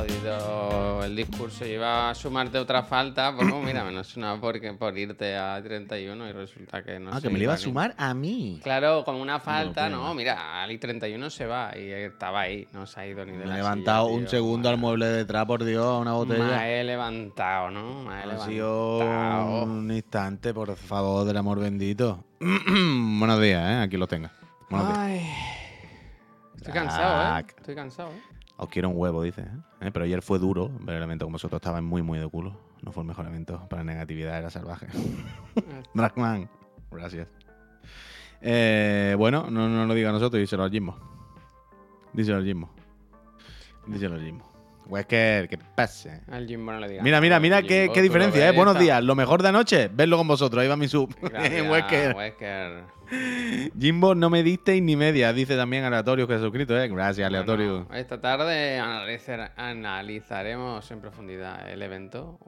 jodido el discurso. Iba a sumarte otra falta, pues no, mira, menos una porque por irte a 31 y resulta que no Ah, que me lo iba a sumar a mí. Claro, como una falta, no, mira, Ali 31 se va y estaba ahí, no se ha ido ni de Me la he levantado silla, un tío. segundo al mueble de detrás, por Dios, a una Me botella. he levantado, ¿no? Me he Ha levantado. sido un instante, por favor, del amor bendito. Buenos días, ¿eh? Aquí lo tenga. Buenos días. Ay. Estoy cansado, ¿eh? Estoy cansado, ¿eh? Os quiero un huevo, dice. ¿eh? Pero ayer fue duro. Ver el evento con vosotros estaba muy, muy de culo. No fue el mejor evento. Para negatividad era salvaje. Dragman, gracias. Eh, bueno, no, no lo diga a nosotros, díselo al Jimbo. Díselo al Jimbo. Díselo al Jimbo. Wesker, que pase. Al Jimbo no le digas. Mira, mira, mira Al qué, qué diferencia, ¿eh? Buenos está- días. Lo mejor de anoche, verlo con vosotros. Ahí va mi sub. Gracias, Wesker. Wesker. Jimbo, no me disteis ni media, dice también Aleatorio que ha suscrito, ¿eh? Gracias, Aleatorio. Bueno, esta tarde analizar- analizaremos en profundidad el evento.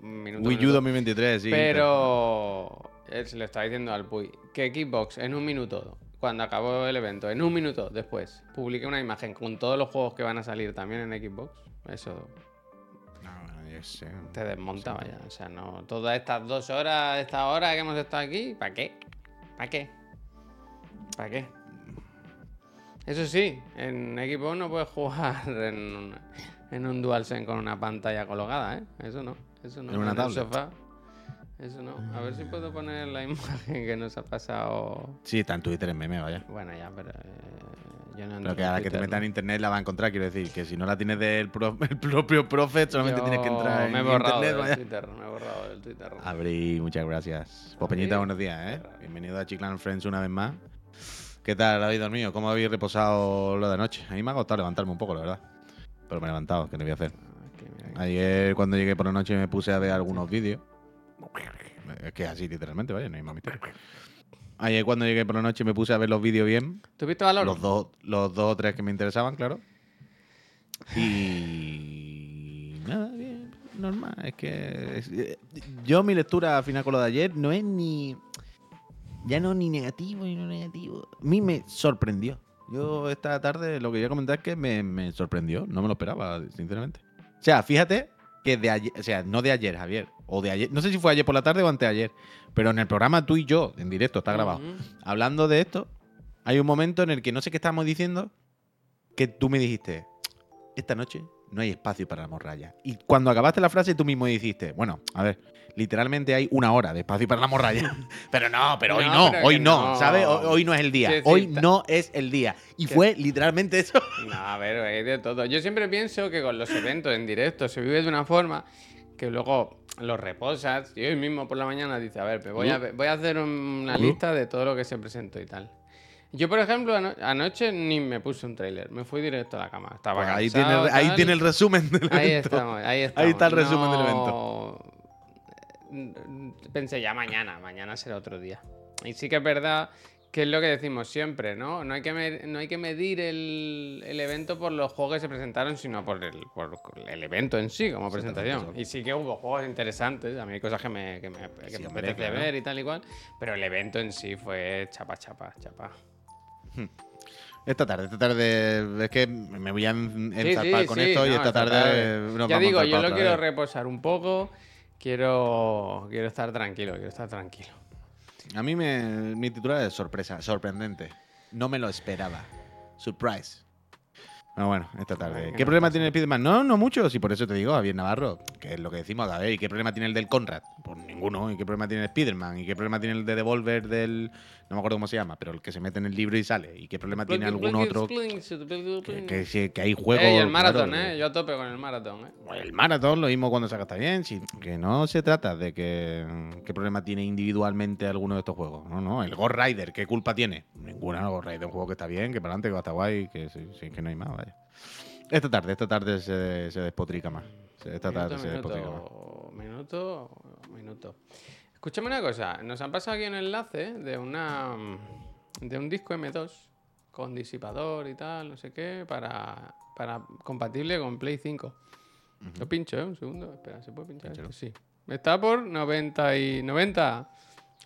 Minuto, Wii U minuto. 2023, sí. Pero se le estaba diciendo al Puy que Xbox en un minuto, cuando acabó el evento, en un minuto después, publique una imagen con todos los juegos que van a salir también en Xbox. Eso No, yo sé. te desmonta, vaya. O sea, no. Todas estas dos horas, esta hora que hemos estado aquí, ¿para qué? ¿Para qué? ¿Para qué? Eso sí, en Xbox no puedes jugar en, un- en un DualSense con una pantalla colgada, ¿eh? Eso no. Eso no. En una tablet. sofá. Eso no. A ver si puedo poner la imagen que nos ha pasado. Sí, está en Twitter en meme, vaya. Bueno, ya, pero. eh, yo no Pero que en a la que te metas en internet la va a encontrar, quiero decir, que si no la tienes del pro- el propio Prophet, solamente Yo tienes que entrar en Me he borrado internet, del vaya. Twitter, me he borrado del Twitter. Abrí, muchas gracias. Popeñita, Abrí. buenos días, ¿eh? Bienvenido a Chiclan Friends una vez más. ¿Qué tal habéis dormido? ¿Cómo habéis reposado lo de anoche? A mí me ha costado levantarme un poco, la verdad. Pero me he levantado, ¿qué no voy a hacer? Ah, Ayer cuando llegué por la noche me puse a ver algunos vídeos. Es que así literalmente, vaya, no hay más misterio. Ayer cuando llegué por la noche me puse a ver los vídeos bien. ¿Tú viste Valor? Los dos, los dos o tres que me interesaban, claro. Y nada, bien, normal. Es que eh, yo mi lectura al final con lo de ayer no es ni ya no ni negativo ni no negativo. A mí me sorprendió. Yo esta tarde lo que voy a comentar es que me, me sorprendió. No me lo esperaba, sinceramente. O sea, fíjate que de ayer, o sea, no de ayer, Javier, o de ayer, no sé si fue ayer por la tarde o anteayer, pero en el programa tú y yo, en directo, está grabado hablando de esto, hay un momento en el que no sé qué estábamos diciendo, que tú me dijiste, esta noche no hay espacio para la morralla. Y cuando acabaste la frase, tú mismo dijiste, bueno, a ver, literalmente hay una hora de espacio para la morralla. pero no, pero hoy No, no, pero hoy no, no. ¿sabes? Hoy, hoy no es el día. Hoy no es el día. Y fue literalmente eso. No, a ver, hay de todo. Yo siempre pienso que con los eventos en directo se vive de una forma que luego los reposas y hoy mismo por la mañana dices, a ver, pues voy, a, voy a hacer un- una Uh. lista de todo lo que se presentó y tal. Yo, por ejemplo, ano- anoche ni me puse un tráiler, me fui directo a la cama. Estaba Pues ahí, tiene, el- ahí tal. tiene el resumen del Ahí evento. estamos, ahí estamos. está el resumen del evento. Pensé ya mañana, mañana será otro día. Y sí que es verdad que es lo que decimos siempre, ¿no? No hay que, me- no hay que medir el, el evento por los juegos que se presentaron, sino por el, por el evento en sí, como presentación. Y sí que hubo juegos interesantes, a mí hay cosas que me, que me, que Sí, me apetece claro. ver y tal y cual, pero el evento en sí fue chapa, chapa, chapa. Esta tarde, esta tarde es que me voy a en- Sí, enzarpar sí, con esto y no, esta esta tarde, tarde. nos Ya vamos digo, yo enzarpar lo quiero vez. reposar un poco, quiero, quiero estar tranquilo, quiero estar tranquilo. A mí me, mi titular es sorpresa, sorprendente. No me lo esperaba. Surprise. Bueno, bueno, esta tarde. ¿Qué problema tiene el Spiderman? No, no mucho. Si por eso te digo, Javier Navarro, que es lo que decimos. A ver, ¿y qué problema tiene el del Conrad? Pues ninguno. ¿Y qué problema tiene el Spiderman? ¿Y qué problema tiene el de Devolver del. No me acuerdo cómo se llama, pero el que se mete en el libro y sale? ¿Y qué problema tiene algún otro? Que, que, que hay juegos. Eh, y el maratón, claro, ¿eh? Yo a tope con el maratón, ¿eh? el maratón, lo mismo cuando se está bien. sí, que no se trata de que qué problema tiene individualmente alguno de estos juegos. No, no. El Ghost Rider, ¿qué culpa tiene? Ninguna. El Ghost Rider es un juego que está bien, que para adelante, que va a estar guay, que, sí, sí, que no hay más, vaya. Esta tarde, esta tarde se, se despotrica más. Se- Esta tarde Minuto, minuto, minuto, minuto. Escúchame una cosa, nos han pasado aquí un enlace de una de un disco M2 con disipador y tal, no sé qué, para, para compatible con Play 5. Lo pincho, ¿eh? Un segundo. Espera, ¿se puede pinchar esto? Sí. Está por 90 y 90.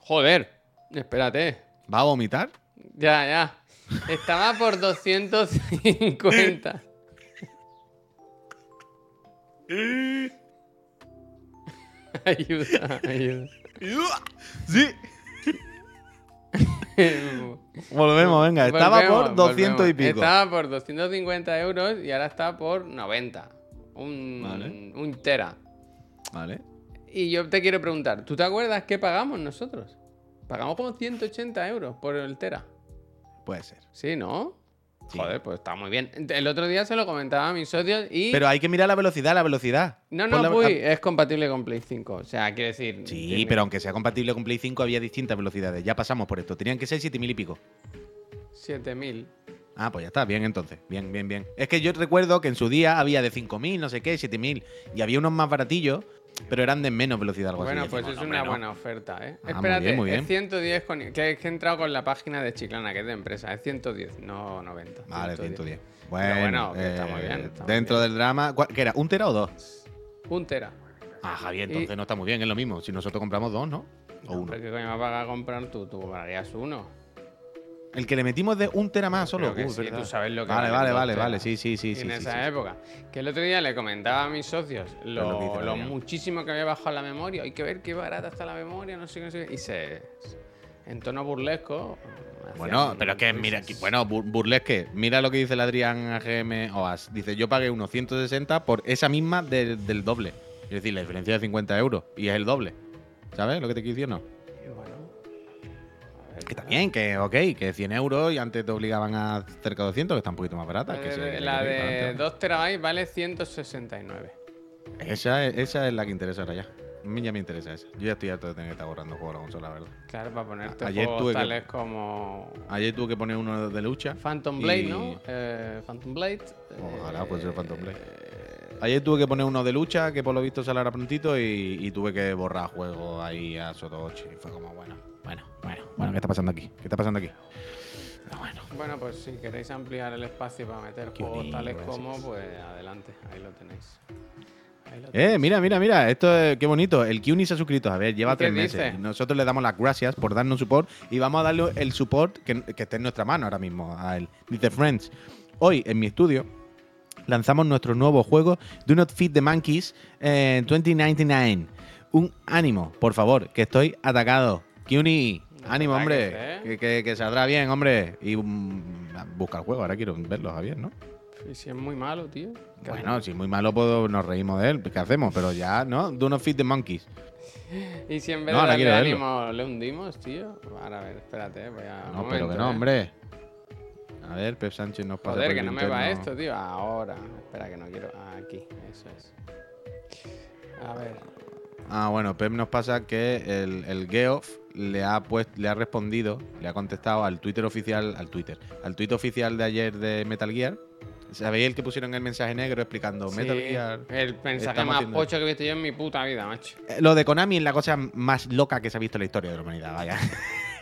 Joder, espérate. ¿Va a vomitar? Ya, ya. Estaba por 250. ayuda, ayuda. Sí. Volvemos, venga. Estaba Volvemos, por 200 y pico. Estaba por 250 euros y ahora está por 90. Un, Vale. un tera. Vale. Y yo te quiero preguntar, ¿tú te acuerdas qué pagamos nosotros? Pagamos como 180 euros por el tera. Puede ser. Sí, ¿no? Sí. Joder, pues está muy bien. El otro día se lo comentaba a mis socios y... Pero hay que mirar la velocidad, la velocidad. no, no, la- Puy, es compatible con Play 5. O sea, quiero decir... Sí, tiene pero aunque sea compatible con Play 5 había distintas velocidades. Ya pasamos por esto. Tenían que ser 7000 y pico. 7000. Ah, pues ya está, bien entonces. Bien, bien, bien. Es que yo recuerdo que en su día había de 5000, no sé qué, 7000. Y había unos más baratillos, pero eran de menos velocidad. Algo Bueno, así. Y pues decimos, es "No, una no". buena oferta, ¿eh? Ah, muy Espérate, bien, muy bien. es 110 con... Que he entrado con la página de Chiclana, que es de empresa. Es 110, no 90. Vale, 110. Pero Bueno, bueno, que está muy bien, eh, muy dentro bien. del drama. ¿cuál- ¿Qué era? ¿Un tera o dos? Un tera. Ah, Javier, Y- entonces no está muy bien, es lo mismo. Si nosotros compramos dos, ¿no? O uno. Hombre, ¿qué coño me vas a comprar tú? Tú comprarías uno. El que le metimos de un tera más solo. Que Uh, sí, tú sabes lo que Vale, vale, vale, vale. Sí, sí, sí. En sí, esa sí. época. Que el otro día le comentaba a mis socios lo, lo muchísimo que había bajado la memoria. Hay que ver qué barata está la memoria, no sé qué, no sé. Y se. En tono burlesco. Bueno, pero es que mira, aquí- bueno, bur- burlesque, mira lo que dice el Adrián AGM OAS. Dice, yo pagué unos 160 por esa misma del, del doble. Es decir, la diferencia de 50 euros. Y es el doble. ¿Sabes lo que te quiero decir? No. Que también, que ok, que 100 euros y antes te obligaban a cerca de 200, que está un poquito más barata. que La sí, de, que la que de adelante. 2 terabytes vale 169. Esa, es- esa es la que interesa ahora ya. A mí ya me interesa esa. Yo ya estoy harto de tener que estar borrando juegos a la consola, la verdad. Claro, para ponerte Ayer juegos tuve que- tales como Ayer tuve que poner uno de lucha. Phantom Blade, Y- ¿no? Eh, Phantom Blade. Ojalá eh, Phantom Blade. Ayer tuve que poner uno de lucha, que por lo visto saldrá prontito, y, y tuve que borrar juegos ahí a Sotochi. Y fue como, bueno, bueno, bueno, bueno, ¿qué está pasando aquí? ¿Qué está pasando aquí? Pero bueno. Bueno, pues si queréis ampliar el espacio para meter juegos tales gracias. como, pues adelante, ahí lo tenéis. Eh, mira, mira, mira, esto es, qué bonito. El Kuni se ha suscrito. A ver, lleva ¿Y qué tres meses. dice? Nosotros le damos las gracias por darnos support y vamos a darle el support que, que esté en nuestra mano ahora mismo a él. Dice Friends, hoy en mi estudio lanzamos nuestro nuevo juego Do Not Feed the Monkeys en 2099. Un ánimo, por favor, que estoy atacado. Kuni, No ánimo, hombre. ¿eh? Que, que- que saldrá bien, hombre. Y mm, busca el juego. Ahora quiero verlo, Javier, ¿no? Y si es muy malo, tío. ¿qué Bueno, si es muy malo, pues nos reímos de él. ¿Qué hacemos? Pero ya, ¿no? Do Not Feed the Monkeys. Y si en vez No, de darle ánimo le hundimos, tío. Ahora a ver, espérate, voy a. No, pero que no, ¿eh? hombre. A ver, Pep Sánchez nos pasa Joder, por que el no me va esto, tío. Ahora. Espera, que no quiero. Aquí, eso es. A ver. Ah, bueno, Pep nos pasa que el, el Geoff le ha puesto, le ha respondido, le ha contestado al Twitter oficial, al Twitter, al tweet oficial de ayer de Metal Gear. ¿Sabéis el que pusieron el mensaje negro explicando Metal Gear? El mensaje más pocho que he visto yo en mi puta vida, macho. Eh, Lo de Konami es la cosa más loca que se ha visto en la historia de la humanidad, vaya.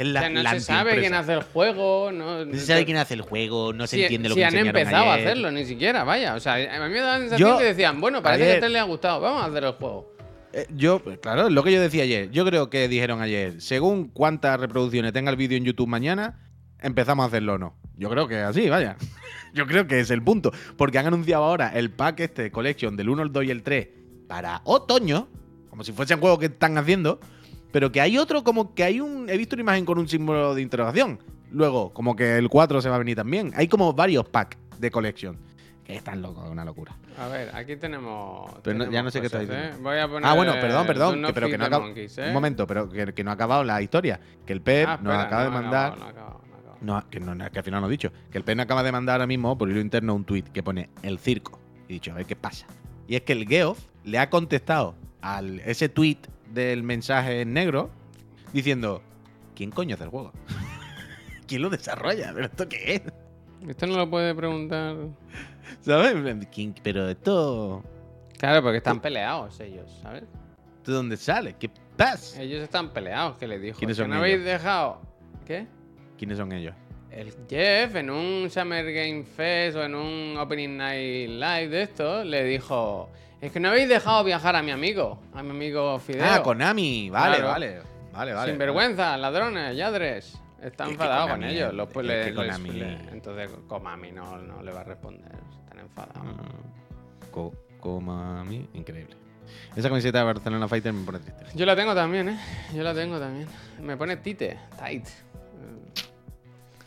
Es la, o sea, no la se sabe quién hace el juego, no, No se sabe quién hace el juego, no se si, entiende lo si que han empezado ayer. a hacerlo, ni siquiera, vaya. O sea, a mí me da la sensación Yo- que decían, bueno, parece que a usted le ha gustado, vamos a hacer el juego. Eh, yo, pues, claro, es lo que yo decía ayer. Yo creo que dijeron ayer, según cuántas reproducciones tenga el vídeo en YouTube mañana, empezamos a hacerlo o no. Yo creo que es así, vaya. Yo creo que es el punto. Porque han anunciado ahora el pack este Collection del 1, el 2 y el 3 para otoño, como si fuesen juegos que están haciendo, pero que hay otro como que hay un... He visto una imagen con un símbolo de interrogación. Luego, como que el 4 se va a venir también. Hay como varios packs de Collection. Que están locos, una locura. A ver, aquí tenemos. Pero no- ya no sé qué está diciendo. ¿eh? Voy a poner. Ah, bueno, perdón, perdón, que- pero que no the acaba. Monkeys, ¿eh? Un momento, pero que, que no ha acabado la historia. Que el Pep Ah, nos espera, acaba de no ha mandar. acabado, no ha acabado, no ha acabado. No, que, no, que al final no he dicho. Que el Pep nos acaba de mandar ahora mismo por hilo interno un tweet que pone el circo. Y he dicho, a ver qué pasa. Y es que el Geoff le ha contestado al ese tweet del mensaje en negro diciendo: ¿Quién coño hace el juego? ¿Quién lo desarrolla? ¿Pero esto qué es? Esto no lo puede preguntar. ¿Sabes? ¿Quién- Pero esto. Claro, porque están peleados ellos, ¿sabes? ¿De dónde sale? ¿Qué pasa? Ellos están peleados, que le dijo. ¿Quiénes "Es que son no habéis dejado. ¿Qué? ¿Quiénes son ellos? El Jeff en un Summer Game Fest o en un Opening Night Live de esto le dijo: Es que no habéis dejado viajar a mi amigo, a mi amigo Fideo. Ah, Konami. Vale, Claro. vale. Vale, vale. Sin vergüenza, ladrones, yadres. Está enfadado con ellos. Los, pues, les- Konami- entonces Konami no, no le va a responder. Están enfadados. Mm, Co- increíble. Esa camiseta de Barcelona Fighter me pone triste. Yo la tengo también, ¿eh? Yo la tengo también. Me pone Tite, tight.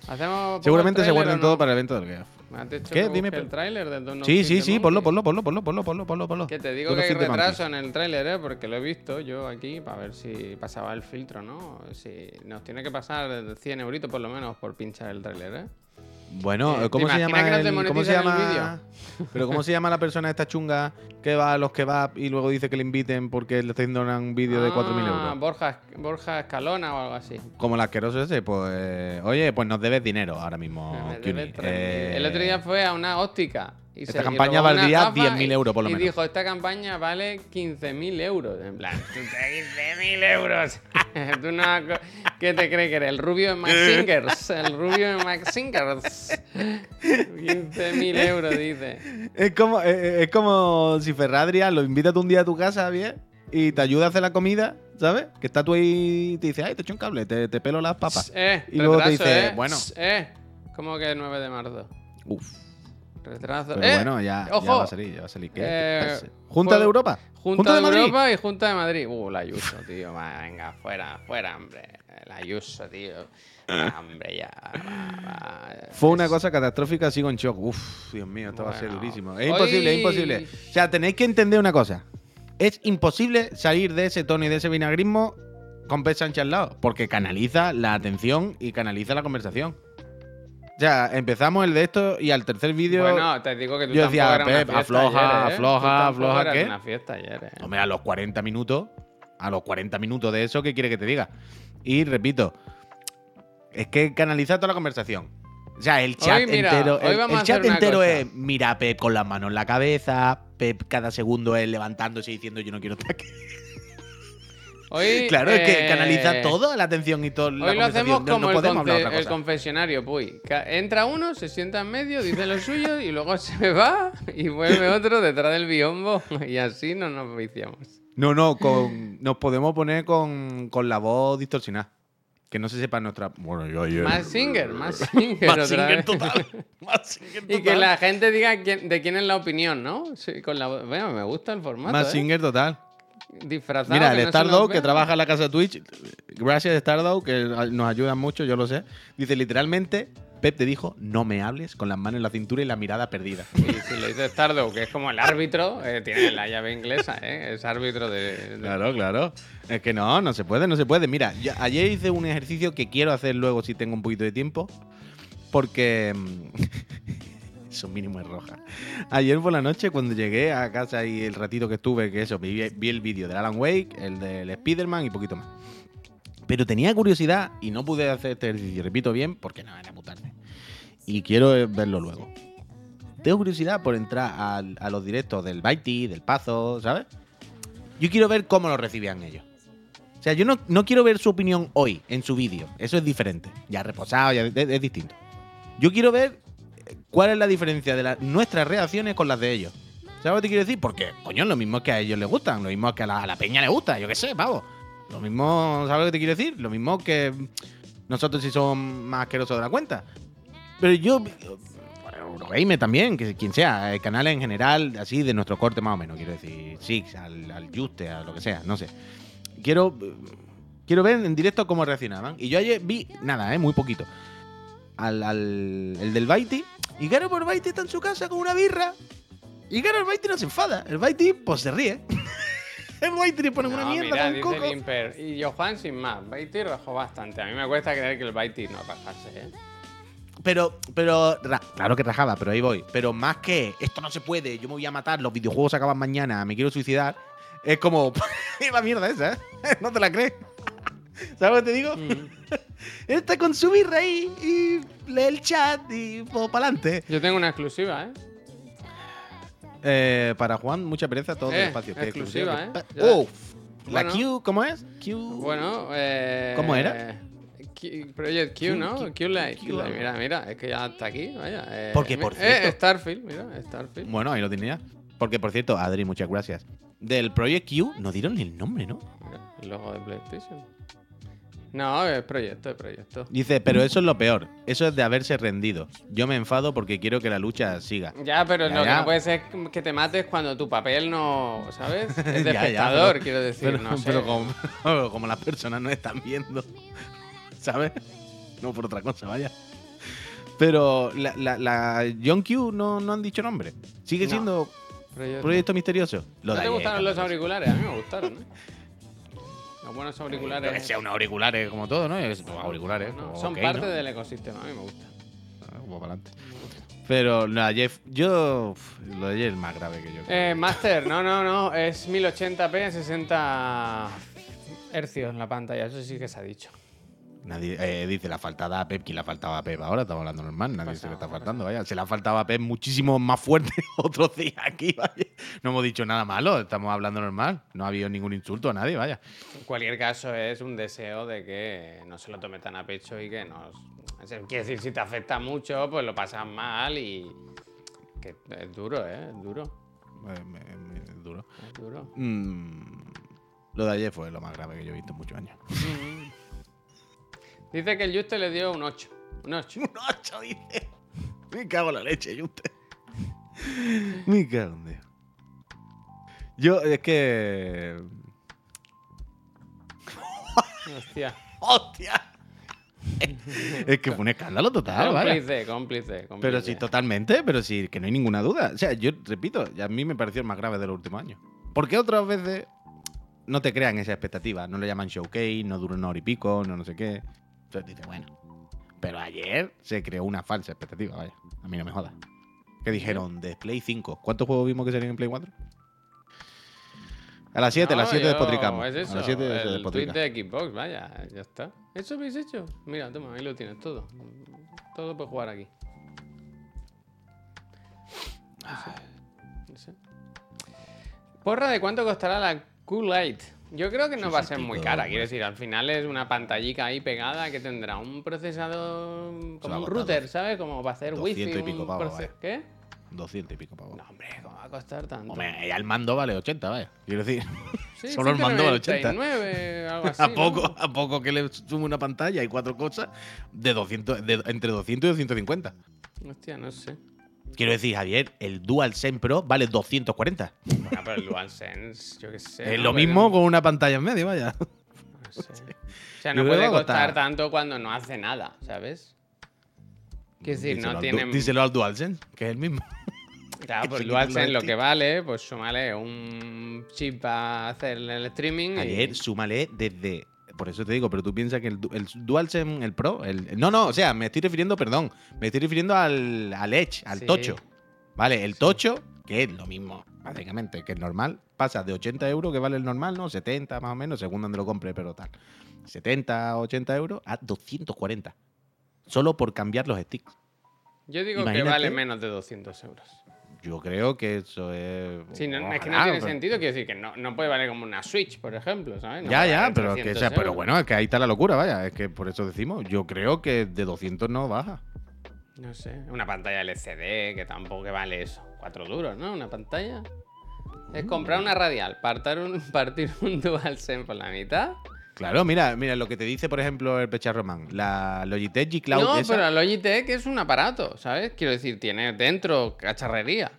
Hacemos. Seguramente se guardan todo para el evento del GAF. ¿Me has dicho ¿Qué? que Dime, el tráiler del Don't Sí, sí, sí, ponlo, ponlo, ponlo, ponlo, ponlo, ponlo, ponlo, ponlo. Que te digo Don't que hay retraso en el tráiler, ¿eh? Porque lo he visto yo aquí para ver si pasaba el filtro, ¿no? Si nos tiene que pasar 100 euritos por lo menos por pinchar el tráiler, ¿eh? Bueno, Eh, ¿te ¿cómo se llama? que no te el- ¿Cómo se monetizan el llama? Pero ¿cómo se llama la persona esta chunga que va a los kebab y luego dice que le inviten porque le está haciendo un vídeo de 4.000 Ah, euros? Borja, Borja Escalona o algo así. Como el asqueroso ese, pues. Oye, pues nos debes dinero ahora mismo. Me Kuni. debe 3.000. Eh, El otro día fue a una óptica. Y esta se- y campaña una valdría gafa 10.000 y- euros, por lo y menos. dijo, esta campaña vale 15.000 euros. En plan, tú te 15.000 euros. Tú no, ¿Qué te crees que eres? El rubio de Max Singers. El rubio de Max Singers. 15.000 euros, dice. Es como, eh, es como si Ferradria lo invitas un día a tu casa, bien, y te ayuda a hacer la comida, ¿sabes? Que está tú ahí y te dice, ay, te echo un cable, te, te pelo las papas. Eh, Y luego te dice, eh. bueno. Eh, ¿cómo que 9 de marzo? Uf. Retraso. Pero eh, bueno, ya, ya ojo. va a salir, ya va a salir. ¿Qué? ¿Qué Eh? ¿Junta de Europa? Junta, de, Madrid? Europa y Junta de Madrid. Uh, la Ayuso, tío. Va, venga, fuera, fuera, hombre. La Ayuso, tío. Va, hombre, ya. va, va. Fue una cosa catastrófica, sigo en shock. Uf, Dios mío, esto va a ser Bueno, durísimo. Es imposible, es imposible. O sea, tenéis que entender una cosa. Es imposible salir de ese tono y de ese vinagrismo con Pep Sánchez al lado, porque canaliza la atención y canaliza la conversación. O sea, empezamos el de esto y al tercer vídeo... Bueno, te digo que tú yo decía, Pep, afloja, ayer, ¿eh? Afloja, afloja, ¿qué? una fiesta ayer, ¿eh? Hombre, a los 40 minutos, a los 40 minutos de eso, ¿qué quiere que te diga? Y repito, es que canaliza toda la conversación. O sea, el chat mira, entero, hoy el, el chat entero cosa. es mira Pep con las manos en la cabeza, Pep cada segundo es levantándose y diciendo yo no quiero estar aquí. Hoy, Claro, es que eh, canaliza toda la atención y toda la Hoy lo hacemos como no el, confe- el confesionario, Puy. Entra uno, se sienta en medio, dice lo suyo y luego se va y vuelve otro detrás del biombo y así no nos viciamos. No, no, con, nos podemos poner con, con la voz distorsionada. Que no se sepa nuestra. Bueno, yo ayer. Más singer, más singer. Más singer total. Más singer Y que total. la gente diga quién- de quién es la opinión, ¿no? Sí, con la, bueno, me gusta el formato. Más ¿eh? singer total. Disfrazado. Mira, el no Stardow, que trabaja en la casa Twitch, gracias Stardow, que nos ayudan mucho, yo lo sé. Dice literalmente, Pep te dijo, no me hables con las manos en la cintura y la mirada perdida. Y si lo dice Stardow, que es como el árbitro, eh, tiene la llave inglesa, ¿eh? Es árbitro de. de- Claro, claro. Es que no, no se puede, no se puede. Mira, yo ayer hice un ejercicio que quiero hacer luego si tengo un poquito de tiempo, porque... Eso mínimo es roja. Ayer por la noche, cuando llegué a casa y el ratito que estuve, que eso, vi, vi el vídeo del Alan Wake, el del Spider-Man y poquito más. Pero tenía curiosidad y no pude hacer este ejercicio, repito bien, porque no, era muy tarde. Y quiero verlo luego. Tengo curiosidad por entrar a, los directos del Baiti, del Pazo, ¿sabes? Yo quiero ver cómo lo recibían ellos. O sea, yo no, no quiero ver su opinión hoy, en su vídeo. Eso es diferente. Ya reposado, ya es, distinto. Yo quiero ver cuál es la diferencia de nuestras reacciones con las de ellos. ¿Sabes lo que te quiero decir? Porque, coño, lo mismo es que a ellos les gustan, lo mismo es que a la, peña les gusta, yo qué sé, pavo. Lo mismo, ¿sabes lo que te quiero decir? Lo mismo que nosotros si somos más asquerosos de la cuenta. Pero yo, Eurogamer también, que quien sea, canales en general, así de nuestro corte más o menos, quiero decir, Six, al, al Juste, a lo que sea, no sé. Quiero, quiero ver en directo cómo reaccionaban. Y yo ayer vi, nada, eh, muy poquito, al, al el del Baiti, y claro, por Baiti está en su casa con una birra. Y claro, el Baiti no se enfada, el Baiti pues se ríe. el Baiti le pone una mierda mira, con dice coco. Y Johan sin más. Baiti rajó bastante. A mí me cuesta creer que el Baiti no rajase, ¿eh? Pero, pero, claro que rajaba, pero ahí voy. Pero más que esto no se puede, yo me voy a matar, los videojuegos se acaban mañana, me quiero suicidar, es como, la mierda esa, ¿eh? No te la crees. ¿Sabes lo que te digo? Mm. Está con su birra ahí y lee el chat y pues, para adelante. Yo tengo una exclusiva, ¿eh? Eh, para Juan, mucha pereza, todo Eh, el espacio. Qué exclusiva. ¿eh? Ya. Oh, la Bueno. Q, ¿cómo es? Q. Bueno, eh. ¿Cómo era? Q- Project Q, Q, ¿no? Q, Q, Light. Q, Q Light. algo. Mira, mira, es que ya está aquí, vaya. Eh, Porque, mi- por Eh, cierto- Starfield, mira, Starfield. Bueno, ahí lo tenía. Porque, por cierto, Adri, muchas gracias. Del Project Q no dieron ni el nombre, ¿no? Mira, el logo de PlayStation. No, es proyecto, es proyecto. Dice, pero eso es lo peor. Eso es de haberse rendido. Yo me enfado porque quiero que la lucha siga. Ya, pero Ya, lo que ya. no puede ser es que te mates cuando tu papel no, ¿sabes? Es de Ya, ya, espectador, pero- quiero decir, Pero, no sé. pero como, como las personas no están viendo, ¿sabes? No por otra cosa, vaya. Pero la, la, la John Q no, no han dicho nombre. Sigue No. siendo Proyecto. proyecto misterioso. Lo ¿No te gustaron los auriculares? A mí me gustaron, ¿eh? Los buenos Que auriculares. sea unos auriculares como todo, ¿no? Es, pues, auriculares. No, pues, son ok, parte ¿no? del ecosistema, a mí me gusta. Ah, como para adelante. Pero no, Jeff, yo. Lo de ayer es más grave que yo. creo. Eh, Master, no, no, no, es 1080p, 60 hercios la pantalla, eso sí que se ha dicho. Nadie eh, dice la faltada a Pep, ¿quién la faltaba a Pep? Ahora estamos hablando normal, nadie Pasa se le está nada, faltando, vaya. Se le ha faltado a Pep muchísimo más fuerte otros días aquí, vaya. No hemos dicho nada malo, estamos hablando normal. No ha habido ningún insulto a nadie, vaya. En cualquier caso, es un deseo de que no se lo tome tan a pecho y que nos. Quiere decir, si te afecta mucho, pues lo pasas mal y. Que es duro, ¿eh? Es duro. Eh, es duro. Es duro. Mm, lo de ayer fue lo más grave que yo he visto en muchos años. Dice que el Juste le dio un 8. Un 8. Un 8, dice. Me cago en la leche, yo usted. Me cago en Dios. Yo, es que. Hostia. ¡Hostia! es que fue un escándalo total, vaya. Cómplice, cómplice, cómplice. Pero sí, totalmente, pero sí, que no hay ninguna duda. O sea, yo repito, a mí me pareció el más grave de los últimos años. Porque otras veces no te crean esa expectativa. No le llaman showcase, no dura una hora y pico, no no sé qué. Entonces dices, bueno. Pero ayer se creó una falsa expectativa, vaya. A mí no me jodas. Que dijeron de Play 5. ¿Cuántos juegos vimos que salían en Play 4? A las 7, a las 7 yo- despotricamos. Es eso, a las 7 se el tweet de Xbox, vaya, ya está. ¿Eso habéis hecho? Mira, toma, ahí lo tienes todo. Todo puede jugar aquí. No sé. No sé. Porra de cuánto costará la Q-Lite. Yo creo que no va a ser muy cara. Quiero decir, al final es una pantallica ahí pegada que tendrá un procesador como un router, ¿sabes? Como para hacer 200 wifi. y pico un vaya. ¿Qué? 200 y pico pavos. No, hombre, ¿cómo va a costar tanto? Hombre, ya el mando vale 80, vaya. Quiero decir. Sí, solo el mando vale 80. 199, algo así. a ¿no? poco, a poco que le sume una pantalla y cuatro cosas de 200, de- entre 200 y 250. Hostia, no sé. Quiero decir, Javier, el DualSense Pro vale 240. Bueno, pero el DualSense, yo qué sé. es ¿no? lo Pero mismo con una pantalla en medio, vaya. No sé. O sea, no puede costar tanto cuando no hace nada, ¿sabes? Quiero decir, díselo, no al tiene. Díselo al DualSense, que es el mismo. Claro, pues DualSense lo que vale, pues súmale un chip para hacer el streaming. y- Ayer, súmale desde. Por eso te digo, pero tú piensas que el, el DualSense, el Pro. El, no, no, o sea, me estoy refiriendo, perdón. Me estoy refiriendo al, al Edge, al Sí. Tocho. Vale, el Tocho, que es lo mismo, básicamente, que el normal, pasa de 80 euros, que vale el normal, ¿no? 70 más o menos, según donde lo compre, pero tal. 70, 80 euros a 240. Solo por cambiar los sticks. Yo digo Imagínate. que vale menos de 200 euros. Yo creo que eso es. Sí, no- es que no tiene pero- sentido, quiero decir que no, no puede valer como una Switch, por ejemplo, ¿sabes? No ya, ya, pero, que, 300 sea, pero bueno, es que ahí está la locura, vaya. Es que por eso decimos, yo creo que de 200 no baja. No sé, una pantalla LCD que tampoco vale eso. Cuatro duros, ¿no? Una pantalla. Es comprar una radial, partir un, partir un DualSense por la mitad. Claro, mira, mira lo que te dice, por ejemplo, el Pecha Román. La Logitech G Cloud no, esa- pero la Logitech es un aparato, ¿sabes? Quiero decir, tiene dentro cacharrería.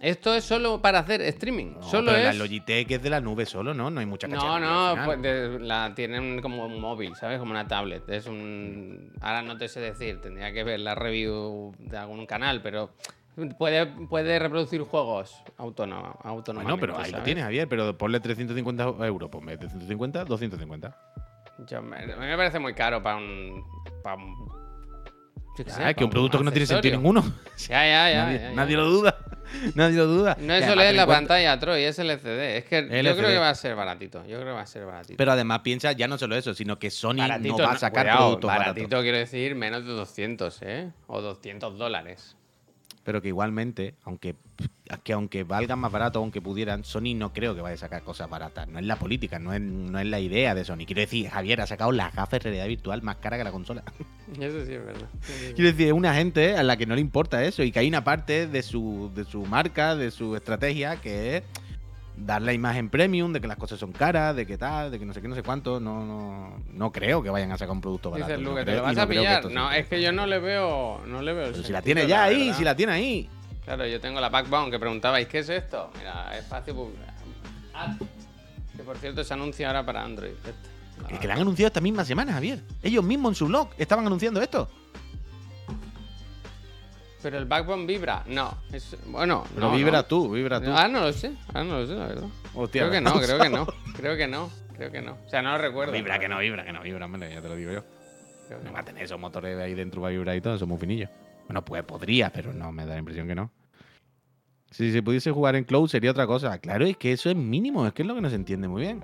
Esto es solo para hacer streaming. No, solo pero es. la Logitech es de la nube solo, ¿no? No hay mucha No, cacharrería no, final. pues de- la tienen como un móvil, ¿sabes? Como una tablet. Es un. Ahora no te sé decir, tendría que ver la review de algún canal, pero puede, puede reproducir juegos autónomo, autónomamente. Bueno, pero ahí lo tienes, Javier, pero ponle 350 euros, ponme 350, 250. Yo me- a mí me parece muy caro para un. Para un yo qué sé, Ah, es que un producto que no tiene sentido ninguno. Ya, ya, ya. nadie, ya, ya. nadie lo duda. Nadie lo duda. No es solo en la pantalla, Troy, es LCD. Es que yo creo que va a ser baratito. Yo creo que va a ser baratito. Pero además piensa ya no solo eso, sino que Sony baratito, no va a sacar cuidado, productos Baratito quiero decir menos de 200, ¿eh? O 200 dólares. Pero que igualmente, aunque, que aunque valgan más barato, aunque pudieran, Sony no creo que vaya a sacar cosas baratas. No es la política, no es, no es la idea de Sony. Quiero decir, Javier ha sacado las gafas de realidad virtual más cara que la consola. Eso sí es verdad. Quiero decir, es una gente a la que no le importa eso y que hay una parte de su, de su marca, de su estrategia, que es dar la imagen premium de que las cosas son caras, de que tal, de que no sé qué, no sé cuánto. No, no, no creo que vayan a sacar un producto barato. Dices, no Luke, ¿te creo- lo vas no a pillar? No, es que yo no le veo, no le veo Pero si la tiene ya ahí, si la tiene ahí. Claro, yo tengo la Backbone que preguntabais, ¿qué es esto? Mira, espacio Ad. Que por cierto se anuncia ahora para Android. este. Es que la han anunciado esta misma semana, Javier. Ellos mismos en su blog estaban anunciando esto. Pero el Backbone vibra. No, es, bueno, Pero no, vibra no. tú, vibra tú. Ah, no lo sé, ah, no lo sé, la verdad. Hostia, creo que no, creo que no, creo que no, creo que no. O sea, no lo recuerdo. Vibra que no, vibra que no, vibra, hombre, ya te lo digo yo. Creo No va a tener esos motores ahí dentro, va a vibrar y todo, son muy finillos. Bueno, pues podría, pero no, me da la impresión que no. Si se pudiese jugar en cloud sería otra cosa. Claro, es que eso es mínimo, es que es lo que no se entiende muy bien.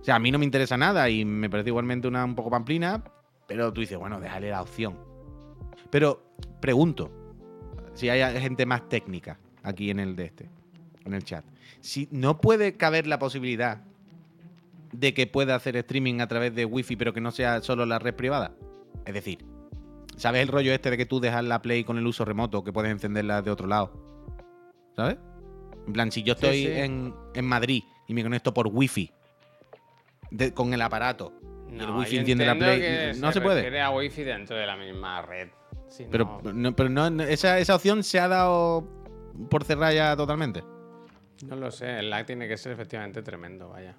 O sea, a mí no me interesa nada y me parece igualmente una un poco pamplina, pero tú dices, bueno, déjale la opción. Pero pregunto, si hay gente más técnica aquí en el de este, en el chat. Si no puede caber la posibilidad de que pueda hacer streaming a través de wifi, pero que no sea solo la red privada. Es decir, ¿sabes el rollo este de que tú dejas la Play con el uso remoto, que puedes encenderla de otro lado? ¿Sabes? En plan, si yo estoy sí. En, en Madrid y me conecto por wifi de- con el aparato, y el wifi yo enciende la Play, no se puede. refiere a wifi dentro de la misma red. Pero no, no, pero no, no- esa, esa opción se ha dado por cerrar ya totalmente. no lo sé, el lag tiene que ser efectivamente tremendo, vaya.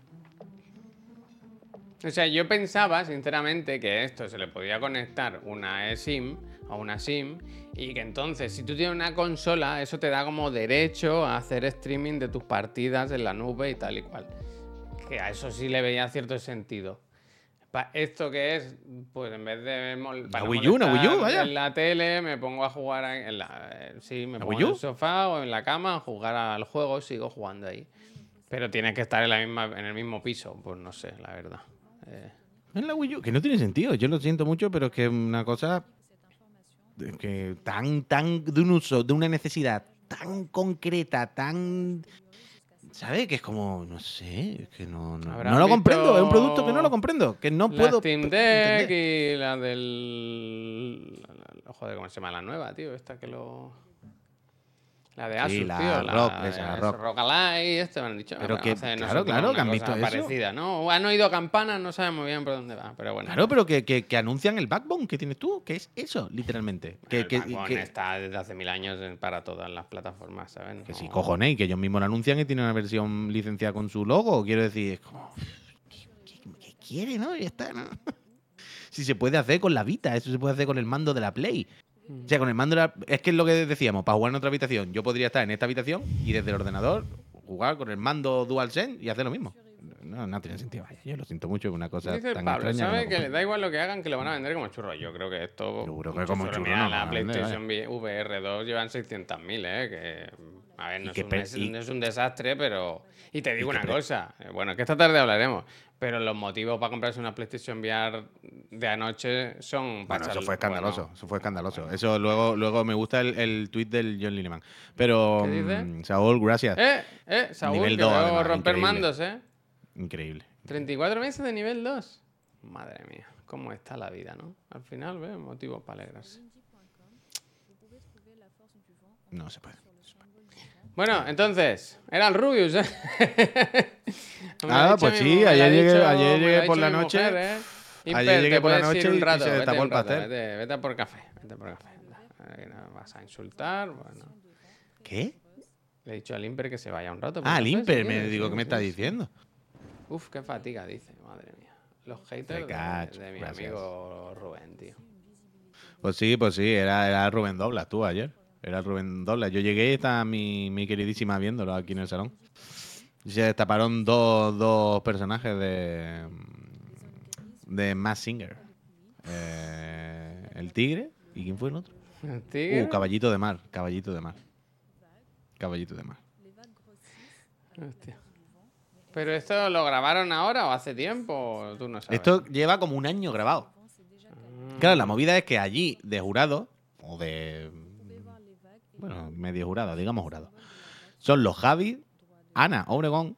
O sea, yo pensaba, sinceramente, que esto se le podía conectar una eSIM a una SIM y que entonces, si tú tienes una consola, eso te da como derecho a hacer streaming de tus partidas en la nube y tal y cual. Que a eso sí le veía cierto sentido. Pa- ¿Esto que es? Pues en vez de para Wii U, Wii U, vaya. en la tele, me pongo a jugar en la... eh, Sí, me ¿La pongo en el sofá o en la cama a jugar al juego, sigo jugando ahí. Pero tienes que estar en, la misma, en el mismo piso, pues no sé, la verdad. Eh, En la Wii U, que no tiene sentido. Yo lo siento mucho, pero es que una cosa que tan, tan de un uso, de una necesidad tan concreta, tan. ¿Sabes? Que es como, no sé, es que no, no, no lo comprendo. Es un producto que no lo comprendo, que no la puedo. Steam. Deck y la del... Joder, ¿cómo se llama la nueva, tío? Esta que lo... La de Asus, Sí, la tío. Rock, esa, la Rock. Rock Ally, este me han dicho. Pero que- no sé, no claro, claro, que han visto eso. parecida, ¿no? Han oído campanas, no saben muy bien por dónde va, pero bueno. Claro, pero que, que- que anuncian el backbone que tienes tú, que es eso, literalmente. Que, el que, Backbone está desde hace mil años para todas las plataformas, ¿sabes? que sí, cojones, y que ellos mismos lo anuncian y tienen una versión licenciada con su logo. Quiero decir, es como. ¿Qué, quiere, no? Ya está, ¿no? Si se puede hacer con la Vita, eso se puede hacer con el mando de la Play. O sea, con el mando. Es que es lo que decíamos, para jugar en otra habitación, yo podría estar en esta habitación y desde el ordenador jugar con el mando DualSense y hacer lo mismo. No, no tiene sentido. Vaya, yo lo siento mucho, es una cosa Dice tan Pablo, extraña. ¿sabe no que le comprendo. da igual lo que hagan que lo van a vender como churro? Yo creo que esto. Seguro que mucho como churro Mira, no lo la vender, PlayStation VR 2 llevan 600.000, ¿eh? Que. A ver, no, es un, pe- es- y- no es un desastre, pero. Y te digo una cosa. eh, Bueno, que esta tarde hablaremos. Pero los motivos para comprarse una PlayStation VR de anoche son. Bueno, eso fue escandaloso, bueno, eso fue escandaloso. Eso luego, luego me gusta el, el tweet del John Lineman. Pero, ¿Qué dice? mm, Saúl, gracias. Eh, eh, Saúl, Nivel que dos, veo además, romper increíble. mandos, ¿eh? Increíble. 34 meses de nivel 2. Madre mía, cómo está la vida, ¿no? Al final, ¿ves? Motivos para alegrarse. No se puede. Bueno, entonces, era el Rubius, ¿eh? Ah, pues sí, ayer llegué- ayer llegué ha por la noche. ¿eh? Ayer llegué por la noche un y rato, se un el pastel. Vete, vete por café, vete por café. no vas a insultar, bueno. ¿Qué? Le he dicho al Imper que se vaya un rato. Ah, si Imper, me digo, sí, ¿qué me está diciendo? Uf, qué fatiga, dice, madre mía. Los haters de, mi gracias. amigo Rubén, tío. Pues sí, pues sí, era, era Rubén Doblas, tú ayer. Era Rubén Doblas. Yo llegué y estaba mi, mi queridísima viéndolo aquí en el salón. Se destaparon dos, dos personajes de. de Mass Singer. Eh, el tigre. ¿Y quién fue el otro? ¿El tigre? Uh, caballito de mar. Caballito de mar. Caballito de mar. Hostia. ¿Pero esto lo grabaron ahora o hace tiempo? o Tú no sabes. Esto lleva como un año grabado. Claro, la movida es que allí, de jurado, o de. Bueno, medio jurado, digamos jurado. Son los Javi, Ana Obregón,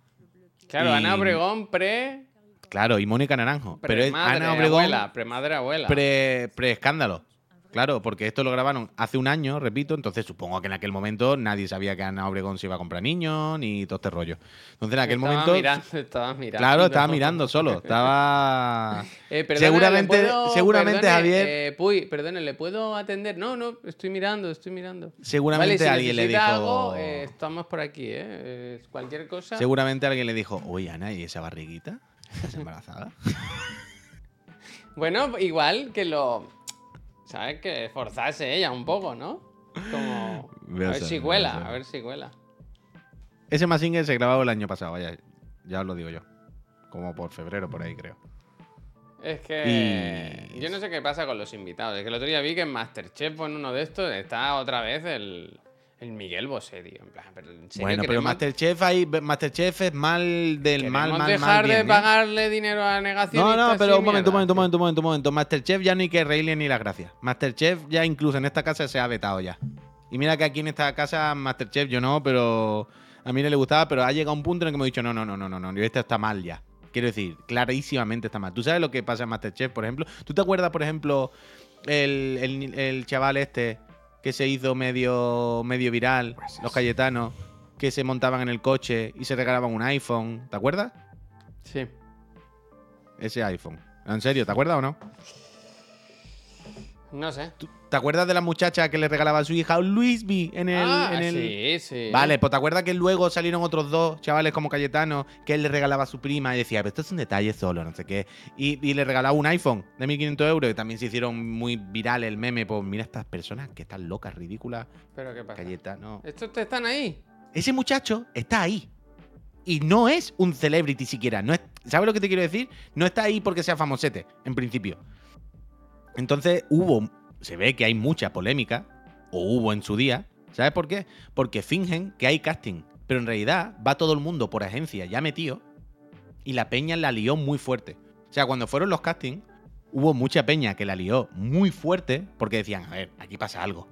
Claro, y- Ana Obregón pre. claro, y Mónica Naranjo. Pero es Ana Obregón abuela, premadre abuela. pre, pre-escándalo. Claro, porque esto lo grabaron hace un año, repito, entonces supongo que en aquel momento nadie sabía que Ana Obregón se iba a comprar niños ni todo este rollo. Entonces en aquel Estaba momento. mirando, estaba mirando. Claro, estaba mirando solo. Estaba. Eh, Seguramente- ¿le puedo- seguramente, perdone, Javier- eh, Puy, perdone, ¿le puedo atender? No, no, estoy mirando, estoy mirando. Seguramente vale, si alguien le dijo. algo, eh, estamos por aquí, ¿eh? Eh, Cualquier cosa. Seguramente alguien le dijo, oye, Ana, ¿y esa barriguita? ¿Estás embarazada? Bueno, igual que lo. ¿Sabes? Que esforzarse ella un poco, ¿no? Como. A A ver si a cuela, a ver si cuela. Ese Mazinger se grabó el año pasado, vaya. Ya os lo digo yo. Como por febrero, por ahí, creo. Es que. Y- Yo no sé qué pasa con los invitados. Es que el otro día vi que en Masterchef o en uno de estos está otra vez el. El Miguel Bosé, tío. En plan, pero en serio, Bueno, pero Masterchef, ahí, Masterchef es mal del mal, mal, dejar mal. de bien, ¿eh? pagarle dinero a negacionistas. No, no, pero un momento, un momento, un momento, un momento, un momento. Masterchef ya no hay que reírle ni las gracias. Masterchef ya incluso en esta casa se ha vetado ya. Y mira que aquí en esta casa Masterchef yo no, pero a mí no le gustaba, pero ha llegado un punto en el que hemos dicho, no, no, no, no, no, no, esto está mal ya. Quiero decir, clarísimamente está mal. ¿Tú sabes lo que pasa en Masterchef, por ejemplo? ¿Tú te acuerdas, por ejemplo, el, el- el chaval este que se hizo medio, medio viral, Pues los. Cayetanos, que se montaban en el coche y se regalaban un iPhone? ¿Te acuerdas? Sí. Ese iPhone. ¿En serio? ¿Te acuerdas o no? No sé. ¿Tú- ¿Te acuerdas de la muchacha que le regalaba a su hija un Luis V en el. ah, en el- sí, sí. Vale, pues te acuerdas que luego salieron otros dos chavales como Cayetano que él le regalaba a su prima y decía, pero esto es un detalle solo, no sé qué. Y, y le regalaba un iPhone de 1500 euros y también se hicieron muy viral el meme. Pues mira estas personas que están locas, ridículas. Pero ¿qué pasa? Cayetano. ¿Estos te están ahí? Ese muchacho está ahí. Y no es un celebrity siquiera. No es, ¿Sabes lo que te quiero decir? No está ahí porque sea famosete, en principio. Entonces hubo, se ve que hay mucha polémica, o hubo en su día. ¿Sabes por qué? Porque fingen que hay casting, pero en realidad va todo el mundo por agencia ya metido y la peña la lió muy fuerte. O sea, cuando fueron los castings, hubo mucha peña que la lió muy fuerte porque decían, a ver, aquí pasa algo.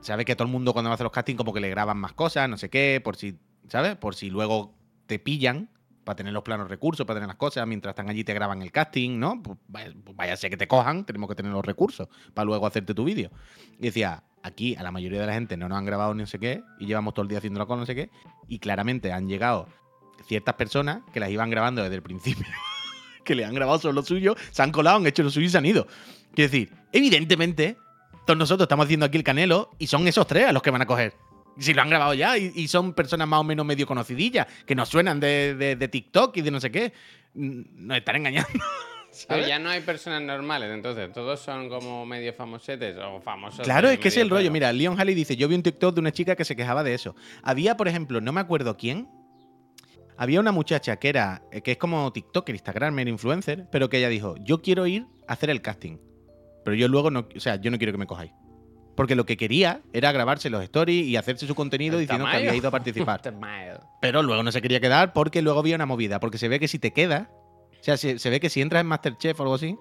¿Sabes que todo el mundo cuando hace los castings como que le graban más cosas, no sé qué, por si, ¿sabes? Por si luego te pillan para tener los planos recursos, para tener las cosas, mientras están allí te graban el casting, ¿no? Pues vaya, pues vaya a ser que te cojan, tenemos que tener los recursos para luego hacerte tu vídeo. Y decía, aquí a la mayoría de la gente no nos han grabado ni no sé qué, y llevamos todo el día haciéndolo con no sé qué, y claramente han llegado ciertas personas que las iban grabando desde el principio, que le han grabado solo lo suyo, se han colado, han hecho lo suyo y se han ido. Quiero decir, evidentemente, todos nosotros estamos haciendo aquí el canelo y son esos tres a los que van a coger. Si lo han grabado ya y, y son personas más o menos medio conocidillas, que nos suenan de, de- de TikTok y de no sé qué, nos están engañando. Pero ya no hay personas normales, entonces todos son como medio famosetes o famosos. Claro, es que es el rollo. Mira, Leon Halley dice, yo vi un TikTok de una chica que se quejaba de eso. Había, por ejemplo, no me acuerdo quién, había una muchacha que era, que es como TikToker, Instagramer, influencer, pero que ella dijo, yo quiero ir a hacer el casting. Pero yo luego no, o sea, yo no quiero que me cojáis. Porque lo que quería era grabarse los stories y hacerse su contenido El diciendo que había ido a participar. Pero luego no se quería quedar porque luego había una movida. Porque se ve que si te quedas, o sea, se, se ve que si entras en Masterchef o algo así,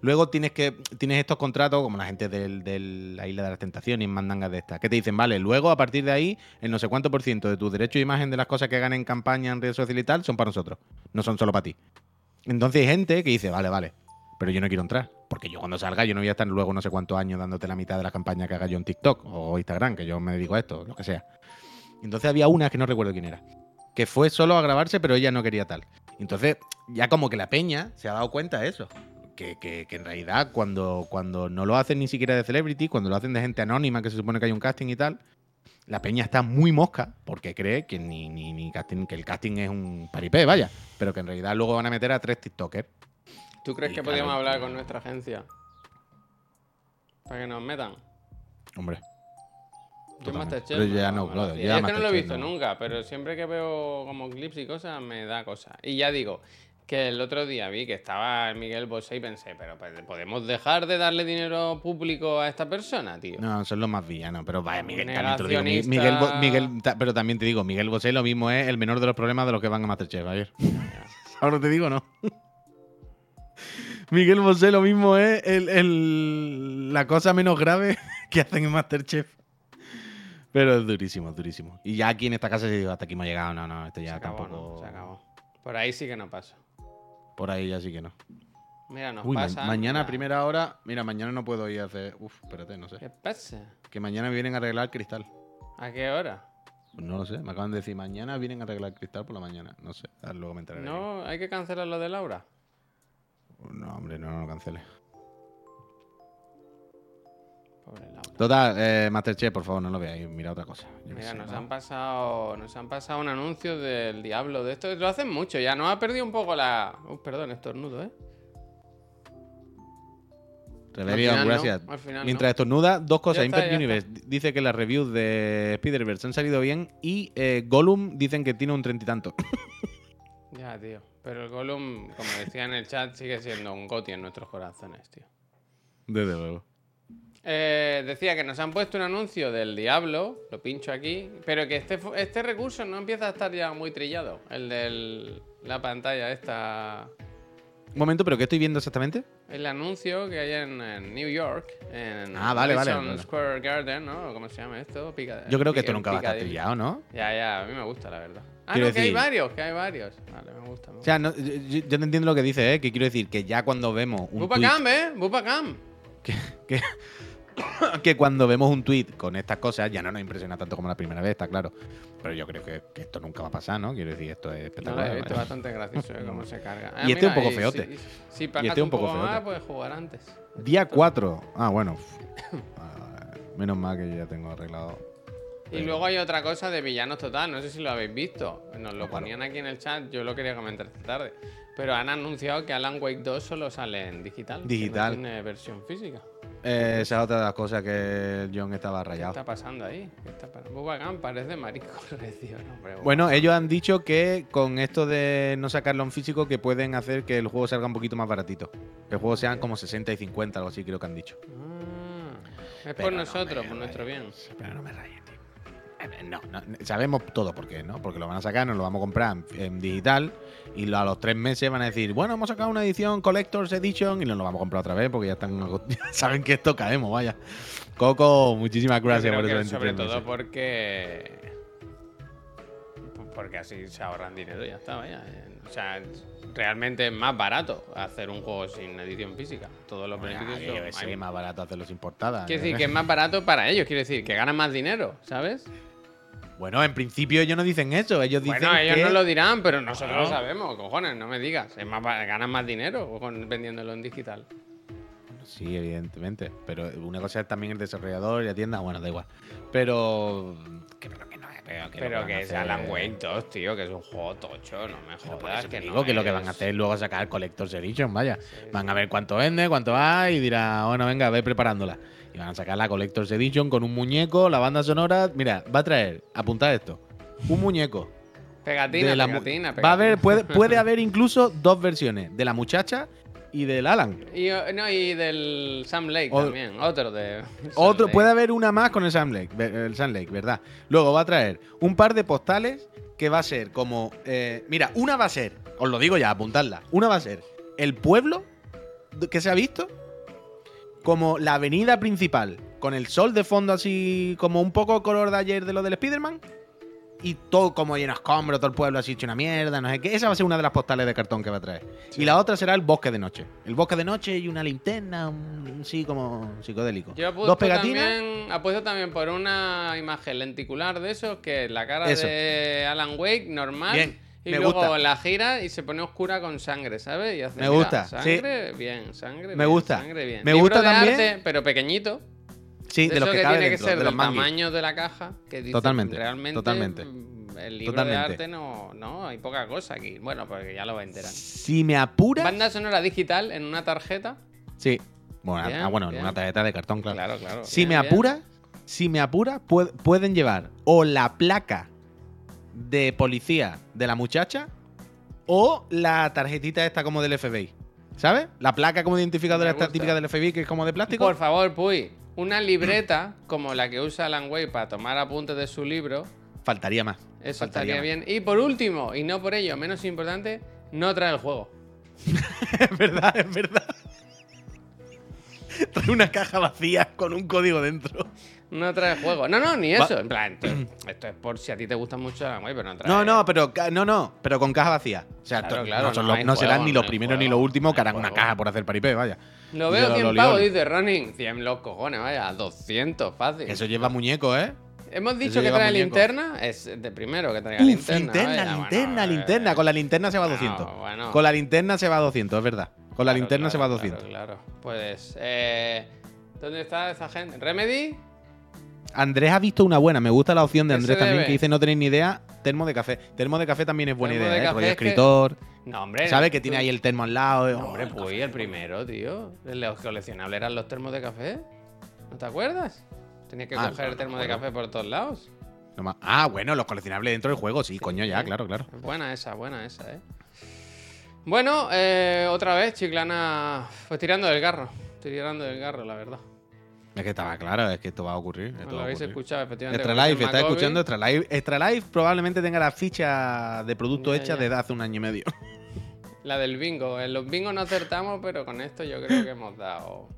luego tienes que tienes estos contratos, como la gente del- de la Isla de las Tentaciones, mandangas de estas, que te dicen, vale, luego a partir de ahí, el no sé cuánto por ciento de tus derechos de imagen de las cosas que ganen en campaña en redes sociales y tal, son para nosotros. No son solo para ti. Entonces hay gente que dice, vale, vale, pero yo no quiero entrar. Porque yo cuando salga, yo no voy a estar luego no sé cuántos años dándote la mitad de la campaña que haga yo en TikTok o Instagram, que yo me dedico a esto, lo que sea. Entonces había una que no recuerdo quién era. Que fue solo a grabarse, pero ella no quería tal. Entonces, ya como que la peña se ha dado cuenta de eso. Que, que- que en realidad, cuando, cuando no lo hacen ni siquiera de celebrity, cuando lo hacen de gente anónima, que se supone que hay un casting y tal, la peña está muy mosca porque cree que ni, ni, ni casting, que el casting es un paripé, vaya. Pero que en realidad luego van a meter a tres TikTokers. ¿Tú crees que claro, podríamos hablar con nuestra agencia? Para que nos metan. Hombre. Yo Totalmente. Masterchef. Pero ya no, claro, ya es que no lo he visto no. nunca, pero siempre que veo como clips y cosas me da cosas. Y ya digo, que el otro día vi que estaba Miguel Bosé y pensé, pero pues, ¿podemos dejar de darle dinero público a esta persona, tío? No, son los más villanos. Pero vaya, Miguel, también te lo digo. Miguel, pero también te digo, Miguel Bosé lo mismo es el menor de los problemas de los que van a Masterchef ayer. Ahora te digo, no. Miguel Bosé lo mismo es el- el- la cosa menos grave que hacen en Masterchef. Pero es durísimo, es durísimo. Y ya aquí en esta casa se digo, hasta aquí hemos llegado. No, no, esto ya se acabó, tampoco. ¿no? Se acabó. Por ahí sí que no paso. Por ahí ya sí que no. Mira, nos Uy, ma- pasa. mañana a primera hora. Mira, mañana no puedo ir a hacer. Uf, espérate, no sé. ¿Qué pasa? Que mañana vienen a arreglar el cristal. ¿A qué hora? Pues no lo sé, me acaban de decir mañana vienen a arreglar el cristal por la mañana. No sé, luego me enteraré. No, hay que cancelar lo de Laura. No, hombre, no, no lo cancele. Pobre Laura. Total, eh, Masterchef, por favor, no lo veáis. Mira otra cosa. Yo Mira, sé, nos ¿no? han pasado. Nos han pasado un anuncio del diablo de esto. Lo hacen mucho ya. Nos ha perdido un poco la. Uh, perdón, estornudo, ¿eh? No, gracias. final Mientras estornuda, dos cosas. Está, Impact Universe dice que las reviews de Spider-Verse han salido bien y eh, Gollum dicen que tiene un treinta y tanto. Ya, tío. Pero el Gollum, como decía en el chat, sigue siendo un goti en nuestros corazones, tío. Desde luego. Eh, decía que nos han puesto un anuncio del Diablo, lo pincho aquí, pero que este, este recurso no empieza a estar ya muy trillado, el de la pantalla esta, Un momento, ¿pero qué estoy viendo exactamente? el anuncio que hay en, en New York, en Ah, vale, vale, vale. Square Garden, ¿no? ¿Cómo se llama esto? Pica- Yo creo que esto nunca va a estar trillado, ¿no? Ya, ya, a mí me gusta, la verdad. Ah, Quiero no, que hay decir- varios, que hay varios. Vale, me gusta. Me O sea, no, yo, yo te entiendo lo que dices, ¿eh? Que quiero decir que ya cuando vemos un tweet, Bupacam, ¿eh? Bupacam. que, que, que cuando vemos un tweet con estas cosas ya no nos impresiona tanto como la primera vez, está claro. Pero yo creo que, que esto nunca va a pasar, ¿no? Quiero decir, esto es No, espectacular. visto ¿vale? bastante gracioso, ¿eh? Cómo se carga. Y este un poco y feote. Si, si Y pagas este un poco poco más, puedes jugar antes. Día 4. Ah, bueno. Ah, Menos mal que yo ya tengo arreglado. Y luego hay otra cosa de villanos total, no sé si lo habéis visto. Nos lo ponían aquí en el chat, yo lo quería comentar esta tarde. Pero han anunciado que Alan Wake 2 solo sale en digital. que Digital. no tiene versión física. Eh, esa es otra de las cosas que John estaba ¿Qué rayado. está pasando ahí? ¿Qué está pasando? Bubacam parece marico recio, ¿no? Pero Bueno, ellos han dicho que con esto de no sacarlo en físico, que pueden hacer que el juego salga un poquito más baratito. Que el juego sean como 60 y 50, algo así, creo que han dicho. Ah, es Pero por no nosotros, me por nuestro bien. Pero no me rayes, tío. No, no, sabemos todo por qué, ¿no? Porque lo van a sacar, nos lo vamos a comprar en, digital y a los tres meses van a decir, bueno, hemos sacado una edición Collector's Edition y nos lo vamos a comprar otra vez porque ya están ya saben que esto caemos, vaya. Coco, muchísimas gracias por esos sobre 23 todo meses. porque. Porque así se ahorran dinero y ya está, vaya. O sea, realmente es más barato hacer un juego sin edición física. Todos los beneficios son. hay- más barato hacerlos importadas. Quiere decir que es más barato para ellos, quiere decir que ganan más dinero, ¿sabes? Bueno, en principio ellos no dicen eso, ellos dicen Bueno, ellos que... no lo dirán, pero nosotros lo sabemos, cojones, no me digas. Es más, ganan más dinero con- vendiéndolo en digital. Sí, evidentemente. Pero una cosa es también el desarrollador y la tienda, bueno, da igual. Pero. Que, pero que no. Pero que, Pero que es hacer- Alan Wake 2, tío, que es un juego tocho, no me jodas. que digo no que lo que van a hacer es luego sacar Collector's Edition, vaya. Sí, Van a ver cuánto vende, cuánto hay y dirá, bueno, venga, ve preparándola. Y van a sacar la Collector's Edition con un muñeco, la banda sonora. Mira, va a traer, apuntad esto, un muñeco. Pegatina, de la mu- pegatina, Va a haber, pegatina. puede, puede haber incluso dos versiones, de la muchacha y del Alan. Y, no, y del Sam Lake O- también, otro de. Sam Otro, Lake. puede haber una más con el Sam Lake, el Sam Lake, ¿verdad? Luego va a traer un par de postales que va a ser como. eh, mira, una va a ser, os lo digo ya, apuntadla. Una va a ser el pueblo que se ha visto, como la avenida principal, con el sol de fondo así, como un poco color de ayer de lo del Spider-Man. Y todo como lleno de escombros, todo el pueblo así hecho una mierda, no sé qué. Esa va a ser una de las postales de cartón que va a traer. Sí. Y la otra será el bosque de noche. El bosque de noche y una linterna, un, sí, como psicodélico. Yo apuesto Dos pegatinas. también, apuesto también por una imagen lenticular de esos, que es la cara Eso. de Alan Wake, normal. Bien, y me luego gusta. la gira y se pone oscura con sangre, ¿sabes? Y hace, Me mira, gusta, sí. Sangre, bien, sangre. Me bien, gusta. Sangre, bien. Me Libro gusta de también- arte, pero pequeñito. Sí, de, eso los que, que cabe tiene dentro, que ser de los del manguis. tamaño de la caja. Que dice, Totalmente, Realmente, totalmente. mm, el libro de arte no, no, hay poca cosa aquí. Bueno, porque ya lo va a enterar. Si me apura. Banda sonora digital en una tarjeta. Sí. Bueno, Bien, ah, bueno, en una tarjeta de cartón, claro. Claro, claro. Si me apura, si me apura, pue- pueden llevar o la placa de policía de la muchacha o la tarjetita esta como del FBI. ¿Sabes? La placa como identificadora esta típica del FBI que es como de plástico. Por favor, Puy, una libreta como la que usa Alan Wake para tomar apuntes de su libro. Faltaría más. Eso Faltaría estaría más. bien. Y por último, y no por ello menos importante, no trae el juego. es verdad, es verdad. Trae una caja vacía con un código dentro. No trae juego. No, no, ni eso. En plan, esto, esto es por si a ti te gusta mucho Wake, pero no trae. No, no, pero no, no, pero con caja vacía. O sea, Claro, to- claro, no, son no los- hay no serán juego, ni hay primeros ni juego, los últimos que harán una caja por hacer paripé, vaya. Lo veo yo 100 lo pavos, dice Running. 100 los cojones, vaya. 200, fácil. Eso lleva muñeco, ¿eh? Hemos dicho que trae muñeco. linterna. Es de primero que Uf, linterna. linterna, vaya, linterna, bueno, linterna. eh, Con la linterna se va a bueno, 200. bueno. Con la linterna se va a 200, es verdad. Con la Claro, linterna se va a claro, 200. Claro, claro. Pues, eh, ¿dónde está esa gente? ¿Remedy? Andrés ha visto una buena. Me gusta la opción de ¿Qué Andrés también, debe? que dice no tenéis ni idea. Termo de café. Termo de café también es buena Termo idea, ¿eh? Rollo es que- escritor. No, hombre. ¿Sabe que tiene ahí el termo al lado? eh? Hombre, pues el primero, tío. Los coleccionables eran los termos de café. ¿No te acuerdas? Tenías que Ah, coger no, el termo no de café por todos lados. no Ah, bueno, los coleccionables dentro del juego, sí, coño, ya, Sí. claro, claro. Buena esa, buena esa, eh. Bueno, eh, otra vez, Chiclana. Pues tirando del garro. Tirando del garro, la verdad. Es que estaba claro, es que esto va a ocurrir. esto No va lo a habéis ocurrir. escuchado, efectivamente. Extra Life, está escuchando Extra Life. Extra Life probablemente tenga la ficha de producto Ya, hecha ya. desde hace un año y medio. La del bingo. En los bingos no acertamos, pero con esto yo creo que hemos dado.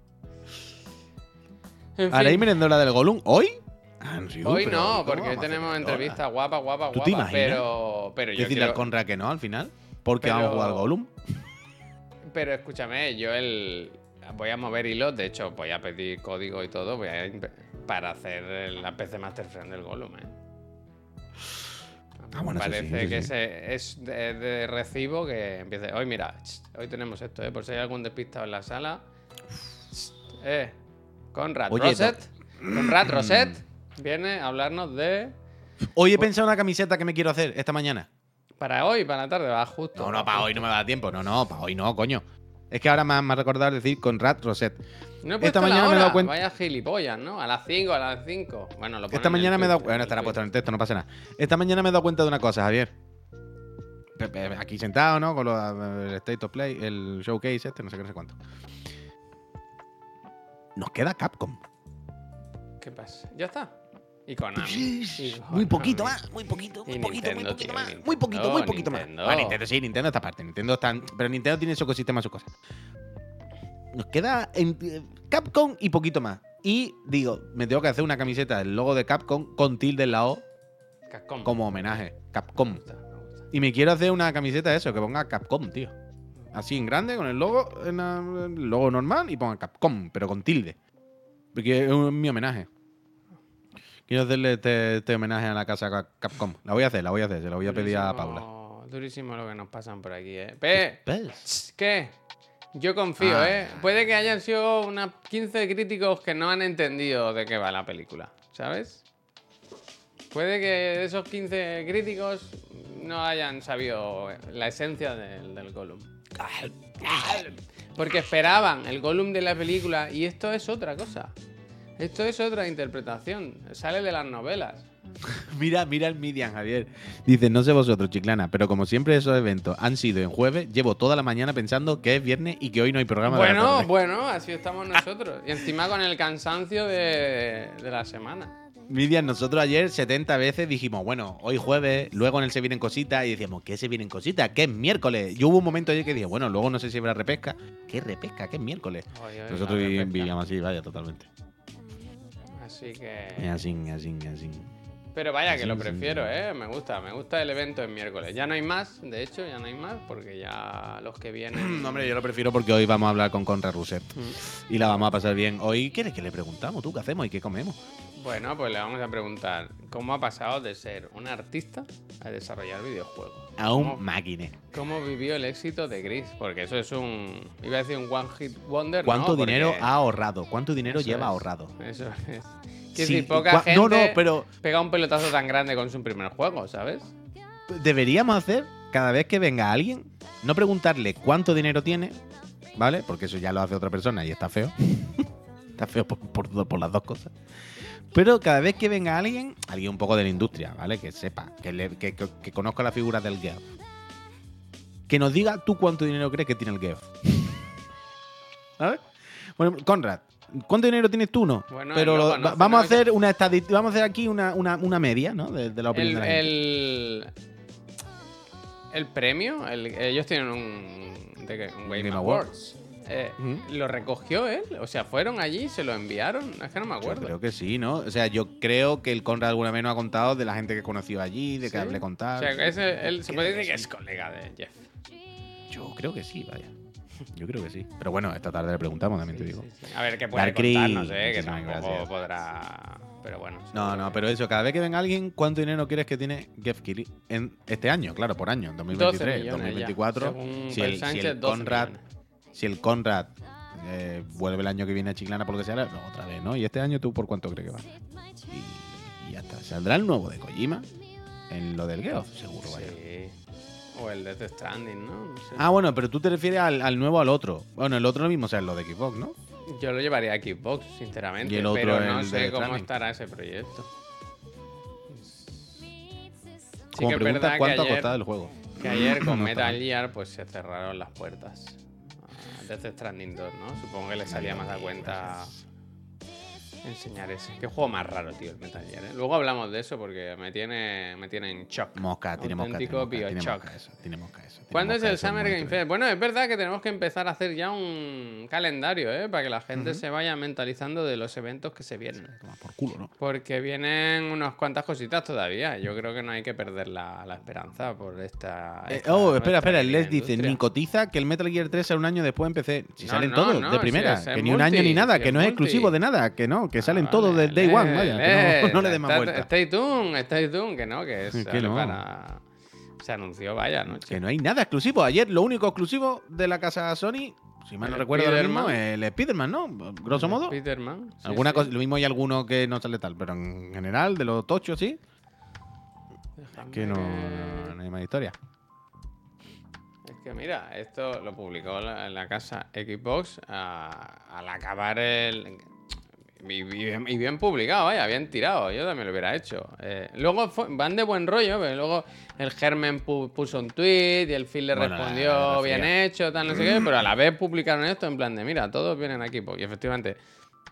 En ¿Haréis merendola del Golum hoy? Ah, hoy no, ¿cómo porque hoy tenemos merendola? entrevista guapa, guapa, ¿Tú te guapa. imaginas? Pero, pero yo Decirle quiero- al Conra que no al final. Porque Pero- vamos a jugar al Golum. Pero escúchame, yo el voy a mover hilos, de hecho voy a pedir código y todo, voy a para hacer la PC Master Friend del Gollum, ¿eh? Ah, bueno, eso sí, Parece que es de, de recibo que empiece. Hoy mira, hoy tenemos esto, ¿eh? Por si hay algún despistado en la sala. Eh, Conrad Oye, Roset. Conrad Roset viene a hablarnos de. Hoy he pensado en una camiseta que me quiero hacer esta mañana. Para hoy, para la tarde, va justo. No, no, va para hoy no me da tiempo. No, no, para hoy no, coño. Es que ahora me ha me ha recordado decir Conrad Roset. No he Esta mañana la me he hora. dado cuenta- Vaya gilipollas, ¿no? A las 5, a las 5. Bueno, lo Esta mañana me he dado. Bueno, en estará puesto en el texto, no pasa nada. Esta mañana me he dado cuenta de una cosa, Javier. Aquí sentado, ¿no? Con lo- el State of Play, el showcase este, no sé qué, no sé cuánto. Nos queda Capcom. ¿Qué pasa? Ya está. Y Konami. Y Muy poquito más, muy poquito, muy Y poquito, muy poquito tío, más. Nintendo, Muy poquito, muy poquito Nintendo. más. Ah, Nintendo sí, Nintendo esta parte. Nintendo está. Pero Nintendo tiene su ecosistema, su cosa. Nos queda en- eh, Capcom y poquito más. Y digo, me tengo que hacer una camiseta del logo de Capcom con tilde en la O Capcom. como homenaje. Me Capcom. gusta, me gusta. Y me quiero hacer una camiseta de eso, que ponga Capcom, tío. Así en grande, con el logo, en el logo normal y ponga Capcom, pero con tilde. Porque es mi homenaje. Quiero hacerle este, este homenaje a la casa Cap- Capcom. La voy a hacer, la voy a hacer, se la voy a pedir a Paula. Durísimo- lo que nos pasan por aquí, ¿eh? ¿Ves? ¿Qué? Yo confío, Ah. ¿eh? Puede que hayan sido unas 15 críticos que no han entendido de qué va la película, ¿sabes? Puede que de esos 15 críticos no hayan sabido la esencia del, del Gollum. Porque esperaban el Gollum de la película y esto es otra cosa. Esto es otra interpretación. Sale de las novelas. Mira, mira el Midian, Javier. Dice, no sé vosotros, chiclana, pero como siempre esos eventos han sido en jueves, llevo toda la mañana pensando que es viernes y que hoy no hay programa de la Bueno, tarde. bueno, así estamos nosotros. Y encima con el cansancio de, de la semana. Midian, nosotros ayer 70 veces dijimos, bueno, hoy jueves, luego en el se vienen cositas y decíamos, ¿qué se vienen cositas? ¿Qué es miércoles? Yo hubo un momento ayer que dije, bueno, luego no sé si habrá repesca. ¿Qué repesca? ¿Qué es miércoles? Oye, oye, Nosotros vivíamos así, vaya, totalmente. Así que. Es así, así, así. Pero vaya, que lo prefiero. ¿eh? Me gusta, me gusta el evento en miércoles. Ya no hay más, de hecho, ya no hay más, porque ya los que vienen. No, hombre, yo lo prefiero porque hoy vamos a hablar con Conra Rousset Mm. y la vamos a pasar bien. Hoy, ¿quieres que le preguntamos tú qué hacemos y qué comemos? Bueno, pues le vamos a preguntar cómo ha pasado de ser un artista a desarrollar videojuegos. A un ¿Cómo, máquine. cómo vivió el éxito de Gris? Porque eso es un. Iba a decir un One Hit Wonder. ¿Cuánto no, dinero ha ahorrado? ¿Cuánto dinero lleva es, ahorrado? Eso es. Quiero Sí, decir, poca gente No, no, pero pega un pelotazo tan grande con su primer juego, ¿sabes? deberíamos hacer, cada vez que venga alguien, no preguntarle cuánto dinero tiene, ¿vale? Porque eso ya lo hace otra persona y está feo. está feo por, por por las dos cosas. Pero cada vez que venga alguien, alguien un poco de la industria, ¿vale? Que sepa, que, le- que- que- que conozca la figura del Geoff. Que nos diga tú cuánto dinero crees que tiene el Geoff. ¿Sabes? Bueno, Conrad, ¿cuánto dinero tienes tú? No. Bueno, Pero lo conoce, vamos a hacer una vamos a hacer aquí una, una- una media, ¿no? De, de la opinión El, de la gente. el, el premio, el- ellos tienen un, de un Game, Game Awards. Eh. ¿lo recogió él? O sea, ¿fueron allí se lo enviaron? Es que no me Yo acuerdo. creo que sí, ¿no? O sea, yo creo que el Conrad alguna vez nos ha contado de la gente que conoció allí, de que ¿Sí? hablé con O tal. sea, que ese- él se puede decir que es colega de Jeff. Yo creo que sí, vaya. Yo creo que sí. Pero bueno, esta tarde le preguntamos, también te digo. sí, sí. A ver, qué puede contarnos, eh, que tampoco gracias. podrá... Pero bueno. No, no, que- pero eso, cada vez que venga alguien, ¿cuánto dinero quieres que tiene Jeff Keighley en este año? Claro, por año, 12 2023, millones ya. 2024. Según Si el, si el 12 Conrad, millones. Si el Conrad eh, vuelve el año que viene a Chiclana por lo que sea, no, otra vez, ¿no? Y este año tú por cuánto crees que va. Y, y ya está. Saldrá el nuevo de Kojima en lo del Geoff, seguro, vaya. Sí. O el Death Stranding, ¿no? No sé. Ah, bueno, pero tú te refieres al, al nuevo al otro. Bueno, el otro lo mismo, o sea, lo de Xbox, ¿no? Yo lo llevaría a Xbox, sinceramente. Y el otro, pero no sé cómo Stranding. estará ese proyecto. Sí Como que pregunta, ¿cuánto ha costado el juego? Que ayer con Metal. Gear pues se cerraron las puertas. Death Stranding 2, ¿no? Supongo que le salía más a cuenta enseñar ese. Qué juego más raro, tío, el Metal Gear. ¿eh? Luego hablamos de eso porque me tiene, me tiene en shock. Mosca, tiene mosca. Tiene mosca, tiene mosca eso, tiene mosca eso. tiene ¿Cuándo es el eso, Summer Game. Fest? Bueno, es verdad que tenemos que empezar a hacer ya un calendario, ¿eh? Para que la gente se vaya mentalizando de los eventos que se vienen. Toma por culo, ¿no? Porque vienen unas cuantas cositas todavía. Yo creo que no hay que perder la, la esperanza por esta. Eh, oh, espera, espera. Les dice, industria. ni cotiza que el Metal Gear 3 sale un año después en PC. Si No, salen no, todos, no, de primera. que ni un año ni nada, que no es multi. exclusivo de nada, que no, que salen Ah, todos del Day One, vaya. que no, no le dé más vueltas. Stay tuned, stay tuned, que no, que es Que no. para. Se anunció, vaya, ¿no? Que no hay nada exclusivo. Ayer lo único exclusivo de la casa Sony, si mal no El recuerdo ahora mismo, Spiderman. el Spider-Man, ¿no? Grosso modo. Spiderman. sí, Alguna sí. cosa, lo mismo hay alguno que no sale tal, pero en general, de los tochos, sí, Déjame que no, no hay más historia. Es que mira, esto lo publicó la- en la casa Xbox a- al acabar el. Y, bien, y bien publicado, vaya, bien tirado. Yo también lo hubiera hecho. Eh, luego fue- van de buen rollo, pero luego el Germen pu- puso un tweet y el Phil le Bueno, la- respondió la bien hecho, tal, no sé qué, pero a la vez publicaron esto en plan de, mira, todos vienen aquí. Y efectivamente,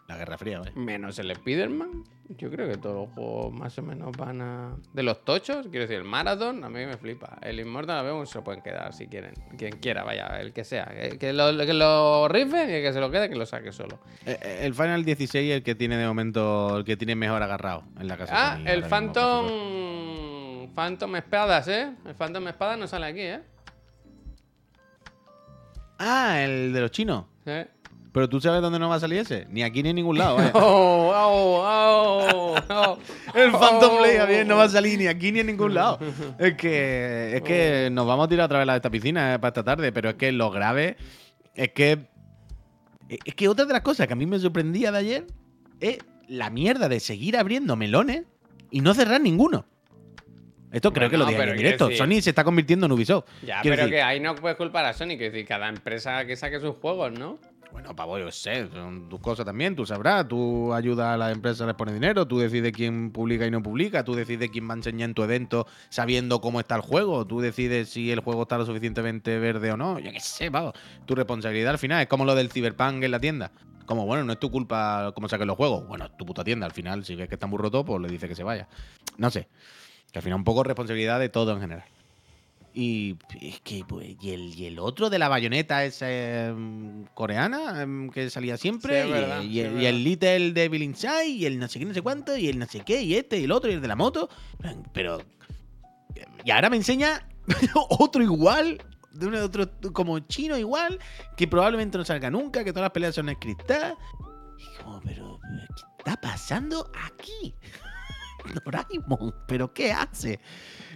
La Guerra Fría, ¿vale? menos el Spider-Man, yo creo que todos los juegos más o menos van a. De los tochos, quiero decir, el Marathon, a mí me flipa. El Immortal, a ver, se lo pueden quedar si quieren. Quien quiera, vaya, el que sea. Que, que lo, que lo rifen y el que se lo quede, que lo saque solo. Eh, eh, El Final 16 es el que tiene de momento, el que tiene mejor agarrado en la casa. Ah, el mismo. Phantom. Phantom Espadas, ¿eh? El Phantom Espadas no sale aquí, ¿eh? Ah, el de los chinos. Sí. Pero tú sabes dónde no va a salir ese. Ni aquí ni en ningún lado. vaya. Oh, oh, oh, oh. El Phantom Oh. Blade bien, no va a salir ni aquí ni en ningún lado. Es que, es que nos vamos a tirar otra vez a esta piscina eh, para esta tarde, pero es que lo grave es que. Es que otra de las cosas que a mí me sorprendía de ayer es la mierda de seguir abriendo melones y no cerrar ninguno. Esto creo Bueno, que lo dije en directo. Sony se está convirtiendo en Ubisoft. Ya, Quiero pero decir, que ahí no puedes culpar a Sony, que decir, cada empresa que saque sus juegos, ¿no? Bueno, pavo, yo sé, son tus cosas también, tú sabrás, tú ayudas a las empresas, les pones dinero, tú decides quién publica y no publica, tú decides quién va a enseñar en tu evento sabiendo cómo está el juego, tú decides si el juego está lo suficientemente verde o no, yo qué sé, pavo. Tu responsabilidad al final es como lo del Cyberpunk en la tienda. Como, bueno, no es tu culpa cómo saquen los juegos. Bueno, es tu puta tienda. Al final, si ves que está muy roto, pues le dices que se vaya. No sé. Que al final un poco responsabilidad de todo en general. Y es que, pues, y el, y el otro de la bayoneta esa em, coreana em, que salía siempre, Sí, y, verdad, y sí, es el, y el Little Devil Inside, y el no sé qué, no sé cuánto, y el no sé qué, y este, y el otro, y el de la moto. Pero. Y ahora me enseña otro igual, de un otro como chino igual, que probablemente no salga nunca, que todas las peleas son scriptadas. Y como, pero, ¿qué está pasando aquí? Doraemon, ¿pero qué hace?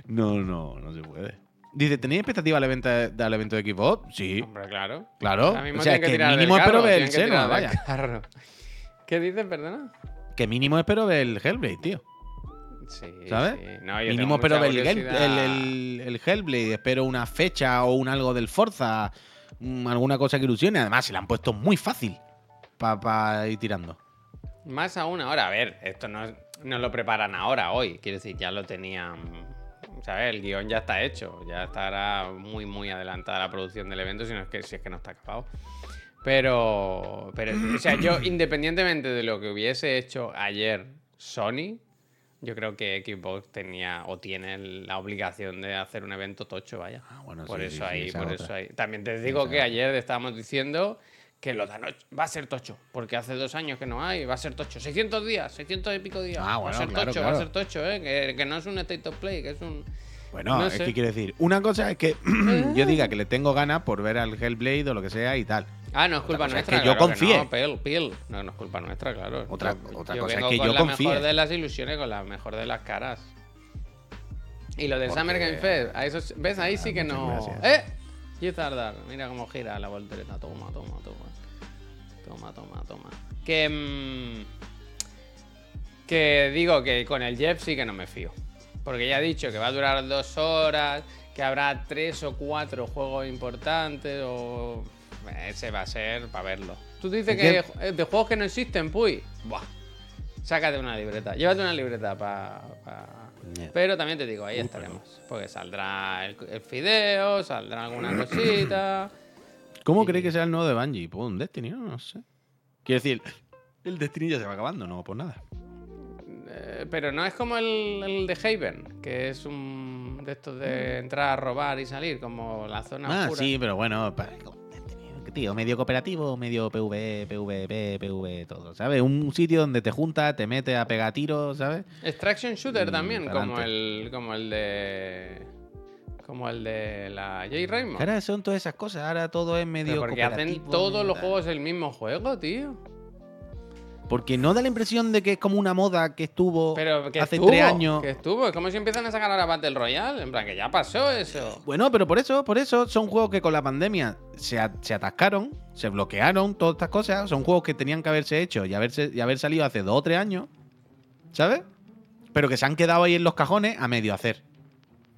No, no, no se puede. Dice, ¿tenéis expectativa al evento, al evento de Xbox? Sí, Hombre, claro. claro. O sea, es que del mínimo espero ver el Senua, del vaya. carro. ¿Qué dices, perdona? Que mínimo espero ver el Hellblade, tío. Sí, ¿Sabes? sí. No, yo Mínimo espero ver el, game- curiosidad. el, el- el Hellblade, espero una fecha o un algo del Forza, mm, alguna cosa que ilusione. Además, se la han puesto muy fácil para ir tirando. Más aún ahora, a ver, esto no, no lo preparan ahora, hoy. Quiero decir, ya lo tenían. ¿Sabes? El guion ya está hecho. Ya estará muy, muy adelantada la producción del evento, si, no es que, si es que no está acabado. Pero, pero, o sea, yo, independientemente de lo que hubiese hecho ayer Sony, yo creo que Xbox tenía o tiene la obligación de hacer un evento tocho, vaya. Ah, bueno, por sí, eso sí, ahí, por es eso ahí. También te digo Esa que ayer estábamos diciendo que lo dan ocho. Va a ser tocho, porque hace dos años que no hay, va a ser tocho. 600 días, 600 y pico días. Ah, va bueno, a ser claro, tocho, va a ser tocho, ¿eh? Que, que no es un state of play, que es un. Bueno, No es sé. que quiero decir, una cosa es que yo diga que le tengo ganas por ver al Hellblade o lo que sea y tal. Ah, no es culpa cosa es nuestra. que yo confíe. no, Pil, Pil. No, no es culpa nuestra, claro. Otra- Yo- otra yo cosa es que con yo la confíe. mejor de las ilusiones, con la mejor de las caras. Y lo del Porque- Summer Game Fest, a eso, ¿ves? Ahí sí que muchas no. gracias. ¡Eh! Y tardar. Mira cómo gira la voltereta. Toma, toma, toma. Toma, toma, toma. Que. mm, que digo que con el Jeff sí que no me fío. Porque ya he dicho que va a durar dos horas, que habrá tres o cuatro juegos importantes, o. Ese va a ser para verlo. Tú dices que ¿Qué? eh, de juegos que no existen, puy. Buah. Sácate una libreta. Llévate una libreta para. Pero también te digo, ahí estaremos. Porque saldrá el, el fideo, saldrá alguna cosita. ¿Cómo crees que será el nuevo de Bungie? Pues un Destiny, ¿no? No sé. Quiero decir, el Destiny ya se va acabando, no, pues nada. Eh, pero no es como el, el de Haven, que es un de estos de entrar a robar y salir, como la zona Ah, oscura. sí, pero bueno, pa- que tío, medio cooperativo, medio PvE, PvP, PvE, todo, ¿sabes? Un sitio donde te juntas, te metes a pegar tiros, ¿sabes? Extraction Shooter Mm, también, como el, como el de. Como el de la J. Raymond. Ahora son todas esas cosas, ahora todo es medio Pero porque hacen todos los juegos el mismo juego, tío. Porque no da la impresión de que es como una moda que estuvo Pero que hace estuvo, tres años. Que estuvo. Es como si empiezan a sacar ahora Battle Royale. En plan, que ya pasó eso. Bueno, pero por eso, por eso son juegos que con la pandemia se, a- se atascaron, se bloquearon, todas estas cosas. Son juegos que tenían que haberse hecho y, haberse, y haber salido hace dos o tres años, ¿sabes? Pero que se han quedado ahí en los cajones a medio hacer.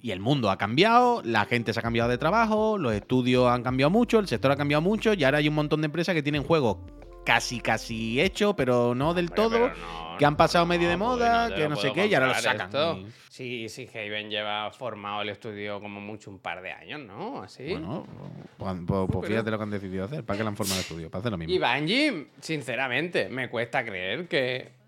Y el mundo ha cambiado, la gente se ha cambiado de trabajo, los estudios han cambiado mucho, el sector ha cambiado mucho y ahora hay un montón de empresas que tienen juegos casi, casi hechos, pero no del Hombre, todo. no, que han pasado medio de moda, que no sé qué, y ahora lo sacan. esto. y- Sí, sí, Haven lleva formado el estudio como mucho un par de años, ¿no? Así. Bueno, pues, pues- pues fíjate lo que han decidido hacer. ¿Para qué le han formado el estudio? Para hacer lo mismo. Y Bungie, sinceramente, me cuesta creer que.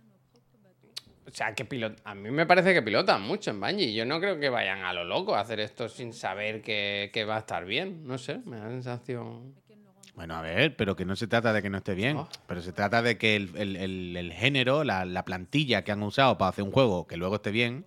O sea, que pilot... a mí me parece que pilotan mucho en Bungie. Yo no creo que vayan a lo loco a hacer esto sin saber que, que va a estar bien. No sé, me da la sensación. Bueno, a ver, pero que no se trata de que no esté bien. Oh. Pero se trata de que el, el- el- el género, la, la plantilla que han usado para hacer un juego que luego esté bien,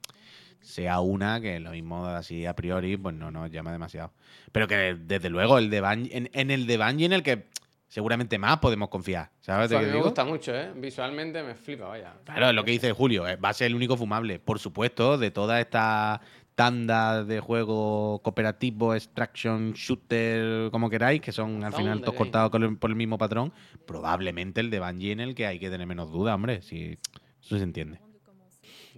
sea una que lo mismo así a priori, pues no nos llama demasiado. Pero que desde luego el de Bungie- en, en el de Bungie en el que seguramente más podemos confiar. ¿Sabes? a mí me gusta mucho, ¿eh? Visualmente me flipa, vaya. Claro, es lo que dice Julio, eh, va a ser el único fumable. Por supuesto, de toda esta tanda de juegos cooperativos, extraction, shooter, como queráis, que son al final todos cortados por el mismo patrón, probablemente el de Bungie en el que hay que tener menos duda, hombre. Si, eso se entiende.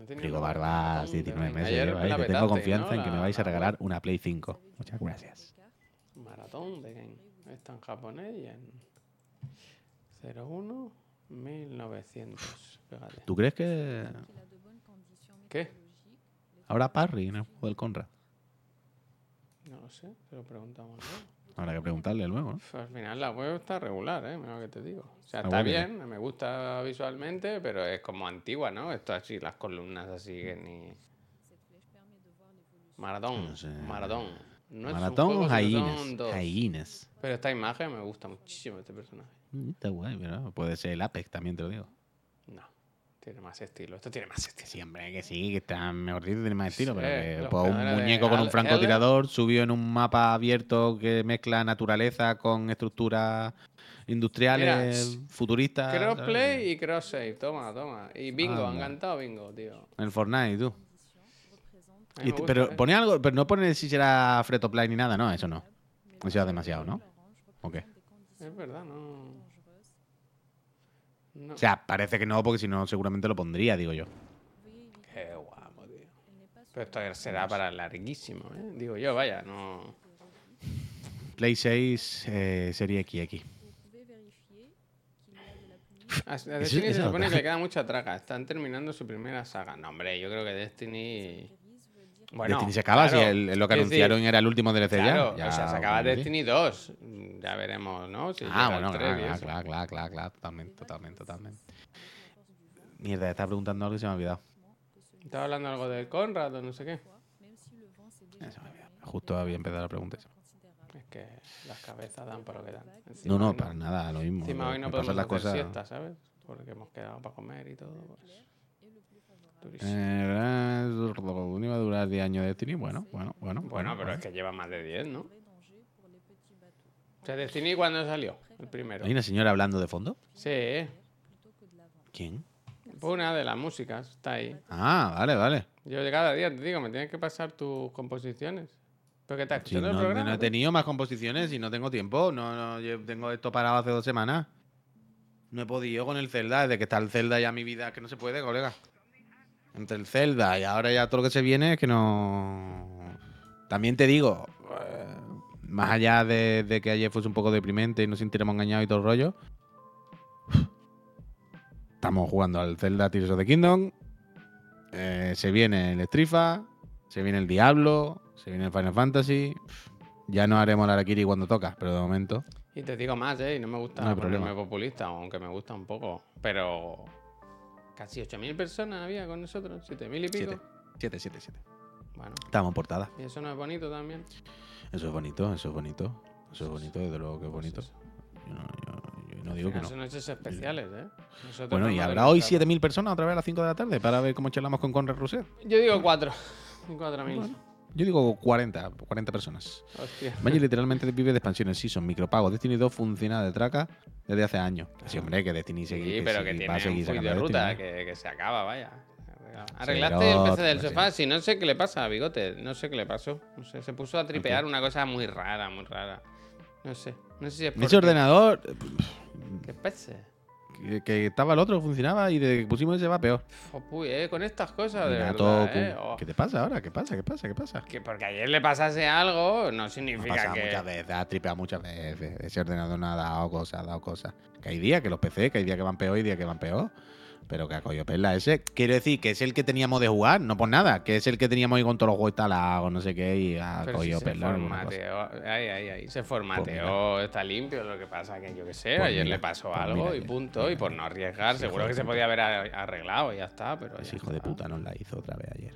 Nada. Barbas, Maratón de 19 Game. meses, lleváis, tengo confianza en que me vais a la regalar una Play 5. Muchas gracias. Maratón de Game. Está en japonés y en 01 1900. Fíjate. ¿Tú crees que ¿Qué? habrá parry en el juego del Conrad? No lo sé, se lo preguntamos luego. Habrá que preguntarle luego, ¿no? Uf, Al final la web está regular, ¿eh? Mira lo que te digo. O sea, La está ¿eh? bien, me gusta visualmente, pero es como antigua, ¿no? Esto así, las columnas así que ni... Maratón, No sé. maratón. No es un Maratón juego, hyenas. Hyenas. Pero esta imagen me gusta muchísimo, este personaje. Mm, Está guay, pero puede ser el Apex, también te lo digo. No, tiene más estilo. Esto tiene más estilo. Sí, hombre, que sí, que está mejor dicho, tiene más estilo, Sí, pero que pues, un muñeco con un francotirador subido en un mapa abierto que mezcla naturaleza con estructuras industriales Mira, futuristas. Crossplay y cross save, toma, toma. Y bingo, han Anda. cantado bingo, tío. El Fortnite, tú. Y gusta, pero ¿eh? pone algo, pero no pone si será free to play ni nada, no, eso no. Eso es demasiado, ¿no? ¿O qué? Es verdad, no. No. O sea, parece que no, porque si no, seguramente lo pondría, digo yo. Qué guapo, tío. Pero esto será para larguísimo, ¿eh? Digo yo, vaya, no. Play 6, eh, serie XX. A Destiny se supone que le queda mucha traca. Están terminando su primera saga. No, hombre, yo creo que Destiny. Bueno, Destiny se acaba, claro, si el- lo que anunciaron era el último DLC Claro, ya. o sea, ya se acaba bueno. Destiny 2. Ya veremos, ¿no? Si Ah, bueno, 3 claro, claro, eso. claro, claro, totalmente, totalmente, totalmente. Mierda, estaba preguntando algo y se me ha olvidado. Estaba hablando algo del Conrad o no sé qué. Se me. Justo había empezado la pregunta. Es que las cabezas dan para lo que dan. Encima No, no, para nada, lo mismo. Encima hoy no podemos las hacer cosas. siesta, ¿sabes? Porque hemos quedado para comer y todo. Pues, durísimo. Eh, iba a durar 10 años de Destiny. Bueno, bueno, bueno. bueno, pero es que lleva más de 10, ¿no? O sea, Destiny cuando salió, el primero. ¿Hay una señora hablando de fondo? Sí, ¿Quién? fue una de las músicas, está ahí. Ah, vale, vale. Yo de cada día te digo, me tienes que pasar tus composiciones. ¿Pero qué estás Sí, no, el programa? no he tenido más composiciones y no tengo tiempo. No, no, yo tengo esto parado hace dos semanas. No he podido con el Zelda. Desde que está el Zelda ya mi vida que no se puede, colega. Entre el Zelda y ahora ya todo lo que se viene es que no. También te digo, eh, más allá de, de que ayer fuese un poco deprimente y nos sintiéramos engañados y todo el rollo. Estamos jugando al Zelda Tears of the Kingdom. eh, se viene el Strifa. Se viene el Diablo. Se viene el Final Fantasy. Ya no haremos la Arakiri cuando toca, pero de momento. Y te digo más, ¿eh? Y no me gusta No hay ponerme problema. populista, aunque me gusta un poco. Pero casi 8.000 personas había con nosotros, 7.000 y pico. Siete. Siete, siete, siete. Bueno, Estamos en portada. y eso no es bonito también. Eso es bonito, eso es bonito. Eso es bonito, desde luego que es bonito. Yo no, yo- yo no digo que no. Son noches especiales, ¿eh? Nosotros Bueno, no y habrá hoy gusta- 7.000 personas otra vez a las 5 de la tarde para ver cómo charlamos con Conrad Rousset. Yo digo 4. 4.000. Yo digo 40, 40 personas. Hostia. Bungie literalmente vive de expansiones, sí, son micropagos. Destiny 2 funciona de traca desde hace años. Sí, hombre, que Destiny Sí, sigue- pero sí, que va tiene un de ruta, Destiny. que, que se acaba, vaya. Sí, Arreglaste el PC del sofá, sí. si no sé qué le pasa a Bigote, no sé qué le pasó. No sé, se puso a tripear una cosa muy rara, muy rara. No sé, no sé si es Ese porque- ordenador, ¿Qué pese? Que, que estaba el otro, funcionaba y desde que pusimos ese va peor. Uy, eh, con estas cosas, de verdad, todo eh. Oh, ¿Qué te pasa ahora? ¿Qué pasa? ¿Qué pasa? ¿Qué pasa? que porque ayer le pasase algo, no significa pasado que... muchas veces, ha tripeado muchas veces. Ese ordenador no ha dado cosas, ha dado cosas. Que hay días que los PC, que hay días que van peor y días que van peor. Pero que a coño perla ese. Quiero decir que es el que teníamos de jugar, no por nada. Que es el que teníamos ahí con todos los juegos instalados, no sé qué. Y a Pero si coño se perla. formateó, ahí, ahí, ahí, se formateó, está limpio, lo que pasa que yo qué sé, Pues ayer mira, le pasó pues algo mira, y punto, mira, y por no arriesgar, seguro que se podía haber arreglado y ya está, pero Ese hijo de puta nos la hizo otra vez ayer.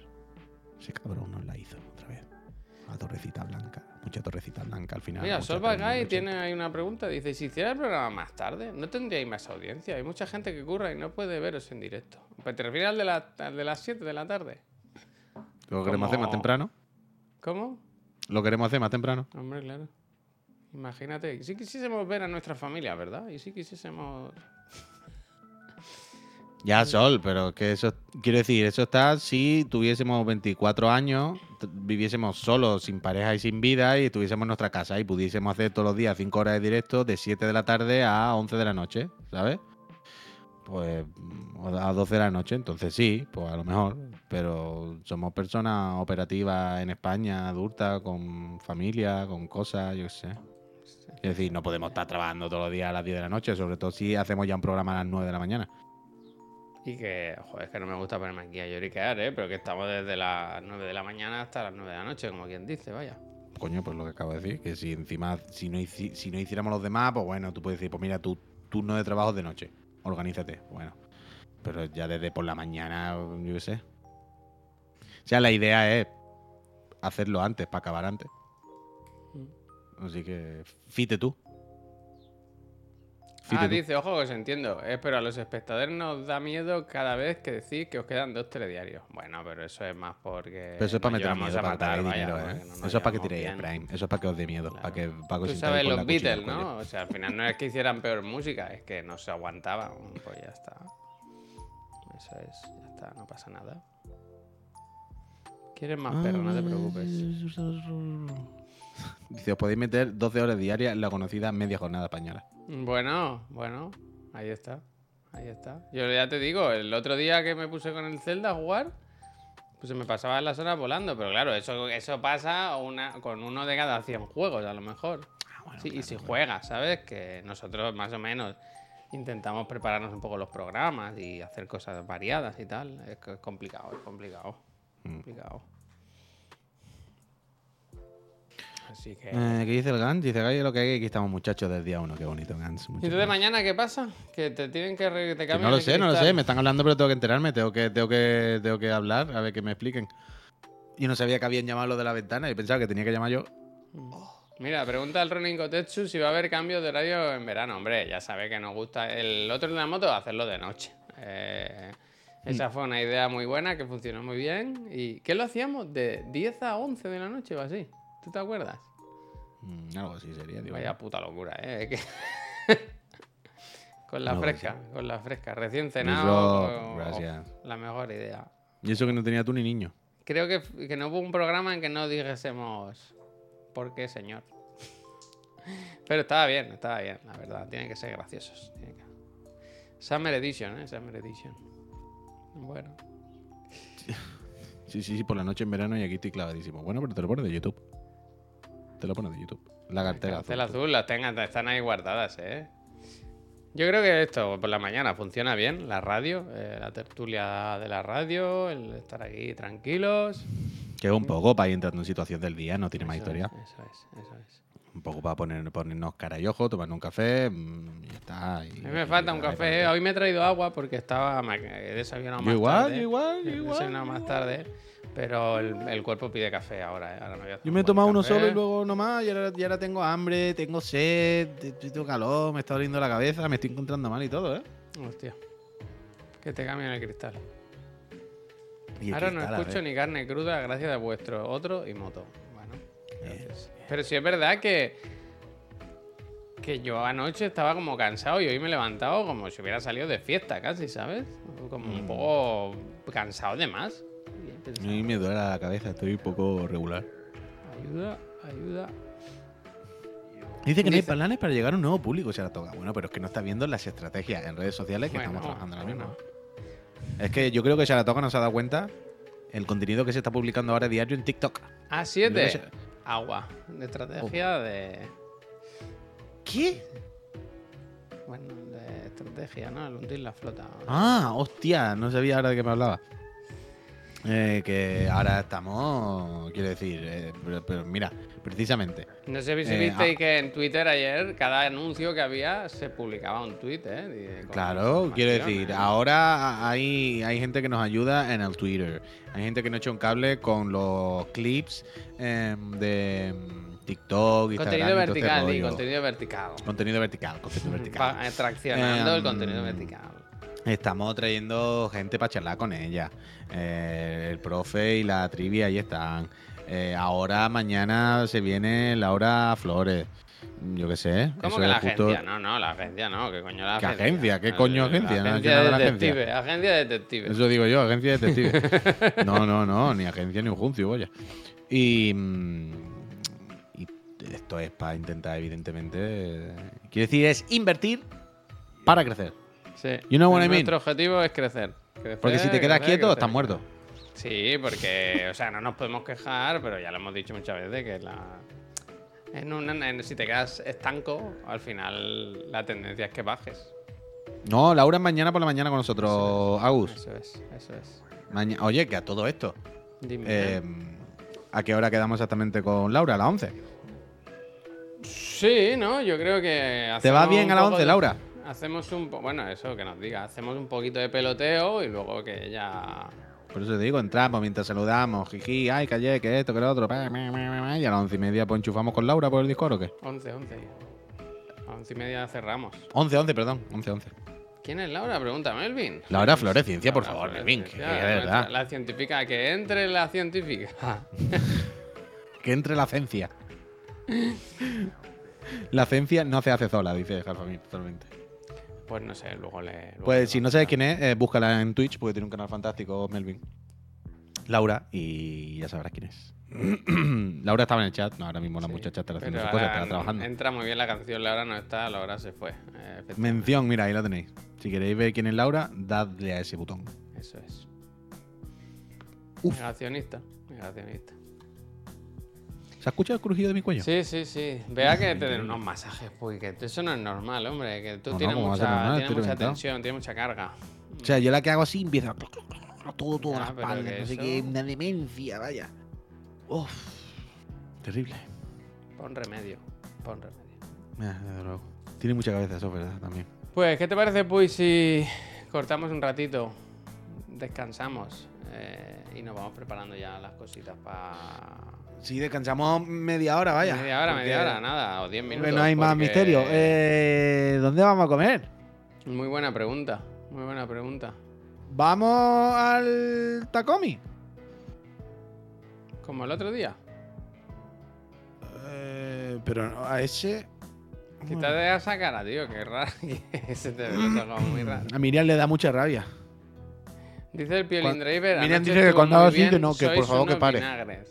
Ese cabrón nos la hizo otra vez. Una torrecita blanca. Mucha torrecita blanca al final. Mira, Solva Guy tiene ahí una pregunta. Dice: Si hiciera el programa más tarde, ¿no tendríais más audiencia? Hay mucha gente que curra y no puede veros en directo. ¿Pero ¿Te refieres al de, la- al de las 7 de la tarde? Lo queremos hacer más temprano. ¿Cómo? Lo queremos hacer más temprano. Hombre, claro. Imagínate. Si quisiésemos ver a nuestra familia, ¿verdad? Y si quisiésemos. Ya, Sol, pero que eso, quiero decir, eso está si tuviésemos 24 años, viviésemos solos, sin pareja y sin vida, y tuviésemos nuestra casa y pudiésemos hacer todos los días 5 horas de directo de 7 de la tarde a 11 de la noche, ¿sabes? Pues mm, a 12 de la noche, entonces sí, pues a lo mejor, pero somos personas operativas en España, adultas, con familia, con cosas, yo qué sé. Es decir, no podemos estar trabajando todos los días a las 10 de la noche, sobre todo si hacemos ya un programa a las 9 de la mañana. Y que, joder, es que no me gusta ponerme aquí a lloriquear, ¿eh? Pero que estamos desde las 9 de la mañana hasta las 9 de la noche, como quien dice, vaya. Coño, pues lo que acabo de decir, que si encima, si no, si no hiciéramos los demás, pues bueno, tú puedes decir, pues mira, tu turno de trabajo es de noche, organízate, bueno. Pero ya desde por la mañana, yo qué sé. O sea, la idea es hacerlo antes, para acabar antes. Así que, fite tú. Ah, dice, ojo, que os entiendo. Eh, pero a los espectadores nos da miedo cada vez que decís que os quedan dos telediarios. Bueno, pero eso es más porque. Pero eso es para meter miedo, para matar, vaya, dinero, ¿eh? no Eso es para que tiréis. Prime, eso es para que os dé miedo, Claro. para que, para que Tú sabes los cuchilla Beatles. ¿no? O sea, al final no es que hicieran peor música, es que no se aguantaban. Pues ya está. Eso es, ya está, no pasa nada. ¿Quieres más perro? No te preocupes. Dice, os podéis meter 12 horas diarias en la conocida media jornada española. Bueno, bueno, ahí está. Ahí está. Yo ya te digo, el otro día que me puse con el Zelda a jugar, pues se me pasaban las horas volando. Pero claro, eso, eso pasa una, con uno de cada 100 juegos, a lo mejor. Sí, y si juegas, ¿sabes? Que nosotros más o menos intentamos prepararnos un poco los programas y hacer cosas variadas y tal. Es complicado, es complicado. Mm. Complicado. Así que... Eh, ¿Qué dice el Gans? Dice que lo que hay, aquí estamos muchachos del día uno. Qué bonito, Gans. ¿Y tú de mañana qué pasa? Que te tienen que... re- te Que cambian no lo sé, no lo sé. Me están hablando, pero tengo que enterarme. Tengo que, tengo que, tengo que hablar, a ver que me expliquen. Yo no sabía que habían llamado lo de la ventana y pensaba que tenía que llamar yo. Mm. Mira, pregunta al Ronin Kotetsu si va a haber cambios de horario en verano. Hombre, ya sabe que nos gusta. El otro de la moto hacerlo de noche. Eh, esa fue una idea muy buena que funcionó muy bien. ¿Y qué lo hacíamos? De 10 a 11 de la noche o así. ¿Tú te acuerdas? Mm, algo así sería, tío. Vaya puta locura, ¿eh? Que- con la No, fresca, con la fresca. Recién cenado. o- gracias. La mejor idea. Y eso que no tenía tú ni niño. Creo que, que no hubo un programa en que no dijésemos ¿por qué, señor? Pero estaba bien, estaba bien, la verdad. Tienen que ser graciosos. que- Summer Edition, ¿eh? Summer Edition. Bueno. Sí, sí, sí, por la noche en verano y aquí estoy clavadísimo. Bueno, pero te lo pones de YouTube. Te lo pones de YouTube. La cartera Cartel azul. azul, las tengan, están ahí guardadas, ¿eh? Yo creo que esto por la mañana funciona bien, la radio, eh, la tertulia de la radio, el estar aquí tranquilos. Que un poco para ir entrando en situación del día, no tiene más Eso historia. es, eso es, eso es. Un poco para poner, ponernos cara y ojo, tomar un café mm, y está. y- A mí me falta un café. Hoy me he traído agua porque estaba. He desayunado más igual, tarde. yo igual, yo He igual, desayunado yo más igual. tarde. Pero el, el cuerpo pide café ahora, ¿eh? Ahora me voy a Yo me he tomado uno solo y luego nomás, y ahora, y ahora tengo hambre, tengo sed, te- te- tengo calor, me está doliendo la cabeza, me estoy encontrando mal y todo, ¿eh? Hostia. Que te cambien el cristal. Y el Ahora no cristal, escucho ni carne cruda gracias a vuestro otro y moto. Bueno, gracias. Pero sí es verdad que. Que yo anoche estaba como cansado y hoy me he levantado como si hubiera salido de fiesta casi, ¿sabes? Como un Mm. poco cansado de más. Y he A mí me duele la cabeza, estoy un poco regular. Ayuda, ayuda. Dice que no hay planes para llegar a un nuevo público, se la toca. Bueno, pero es que no está viendo las estrategias en redes sociales que Bueno, estamos trabajando ahora mismo. Es que yo creo que Saratoga no se ha dado cuenta el contenido que se está publicando ahora diario en TikTok. Ah, sí es Creo de que se- agua. De estrategia de. ¿Qué? Bueno, de estrategia, ¿no? El hundir la flota. Ah, hostia, no sabía ahora de qué me hablaba. Eh, que ahora estamos, quiero decir, eh, pero, pero mira, precisamente. No sé si Eh, visteis que en Twitter ayer cada anuncio que había se publicaba un tweet, ¿eh? Claro, quiero decir, ¿eh? ahora hay, hay gente que nos ayuda en el Twitter. Hay gente que nos echa un cable con los clips em, de em, TikTok, Instagram. Contenido este vertical, y contenido vertical. Contenido vertical, contenido vertical. Va traccionando el Em, contenido vertical. Estamos trayendo gente para charlar con ella. Eh, el profe y la trivia ahí están. Eh, ahora, mañana se viene Laura Flores. Yo qué sé. ¿Cómo eso que la justo- agencia? No, no, la agencia no, ¿qué coño la ¿Qué agencia? agencia? ¿Qué coño La agencia? No, agencia nada de detective, agencia detective. Eso digo yo, agencia de detectives. No, no, no, ni agencia ni un juncio, vaya. Y, mm, y esto es para intentar, evidentemente. eh, Quiero decir, es invertir para crecer. Sí. You know what I mean? Nuestro objetivo es crecer. Crecer, Porque si te quedas crecer, quieto, crecer, estás muerto. Sí, porque, o sea, no nos podemos quejar, pero ya lo hemos dicho muchas veces que la. En una- en- si te quedas estanco, al final la tendencia es que bajes. No, Laura es mañana por la mañana con nosotros, Agus. Eso es, eso es. Maña- Oye, que a todo esto. Dime. eh, ¿A qué hora quedamos exactamente con Laura? ¿A las 11? Sí, ¿no? Yo creo que. ¿Te va bien a las poco 11, de- Laura? Hacemos un. po- Bueno, eso que nos diga. Hacemos un poquito de peloteo y luego que ya. Por eso te digo, entramos mientras saludamos, jiji, ay, callé, que esto, que lo otro, pa, ma, ma, ma, ma, y a las once y media pues enchufamos con Laura por el Discord o qué? 11, 11. A 11 y media cerramos. 11, 11, perdón, 11, 11. ¿Quién es Laura? Pregunta Melvin. Laura Flores, ciencia, por Laura favor, Flores, Melvin, que, ciencia, que de nuestra- verdad. La científica, que entre la científica. Que entre la ciencia. La ciencia no se hace sola, dice Jalfamir, totalmente. Pues no sé, luego le. luego Pues le si no sabes quién es, eh, búscala en Twitch porque tiene un canal fantástico, Melvin. Laura, y ya sabrás quién es. Laura estaba en el chat, no, ahora mismo la Sí, muchacha está haciendo ahora cosas, está trabajando. Entra muy bien la canción, Laura no está, Laura se fue. eh. Mención, mira, ahí la tenéis. Si queréis ver quién es Laura, dadle a ese botón. Eso es. Negacionista. Negacionista. ¿Se ha escuchado el crujido de mi cuello? Sí, sí, sí. Vea que te den increíble. unos masajes, pues que eso no es normal, hombre. Que tú No, tienes ¿cómo va a mucha, normal? tienes mucha tensión, tienes mucha carga. O sea, yo la que hago así empieza todo, todo Ya, la espalda, que no sé eso- qué, una demencia, vaya. Uf, terrible. Pon remedio. Pon remedio. Ah, desde luego. Tiene mucha cabeza, eso es verdad, también. Pues, ¿qué te parece, pues, si cortamos un ratito, descansamos eh, y nos vamos preparando ya las cositas para Sí, descansamos media hora, vaya. Media hora, media hora, nada, o diez porque minutos. no hay más porque- misterio. Eh, ¿Dónde vamos a comer? Muy buena pregunta, muy buena pregunta. ¿Vamos al Tacomi? Como el otro día. Eh, pero no, a ese. Quítate esa cara, tío, qué raro. que Se te ojos muy raro. A Miriam le da mucha rabia. Dice el Piolín Driver. Miriam anoche dice que cuando haga así, que no, que por favor que pare. vinagres.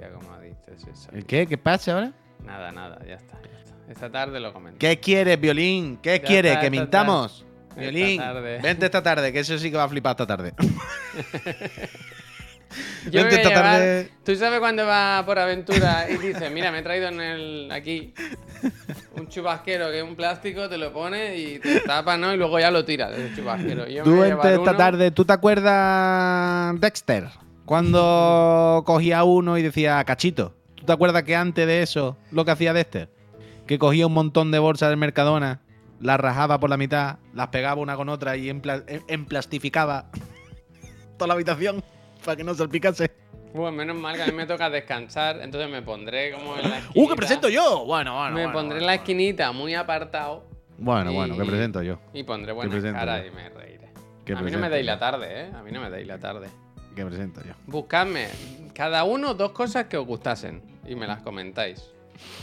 Hostia, como dices eso. ¿El qué? ¿Qué pasa ahora? Nada, nada, ya está, ya está. Esta tarde lo comento. ¿Qué quieres, Violín? ¿Qué quieres? ¿Que mintamos? Esta Violín, tarde. vente esta tarde, que eso sí que va a flipar esta tarde. Yo me vente esta llevar- tarde. Tú sabes cuando va por aventura y dice, mira, me he traído en el aquí un chubasquero que es un plástico, te lo pones y te tapas, ¿no? Y luego ya lo tiras, el chubasquero. Yo me Tú voy a vente llevar esta uno- tarde, ¿tú te acuerdas Dexter? Cuando cogía uno y decía cachito. ¿Tú te acuerdas que antes de eso lo que hacía Dexter? Que cogía un montón de bolsas del Mercadona, las rajaba por la mitad, las pegaba una con otra y empla- em- emplastificaba toda la habitación para que no salpicase. Bueno, menos mal que a mí me toca descansar, entonces me pondré como en la esquinita. ¡Uh, que presento yo! Bueno, bueno. Me bueno, pondré en la esquinita muy apartado Bueno, bueno, que presento yo. y pondré presento caras yo? y me reiré. ¿Qué A mí no me yo? la tarde, ¿eh? A mí no me deis la tarde. Que presento yo. Buscadme cada uno dos cosas que os gustasen y me las comentáis.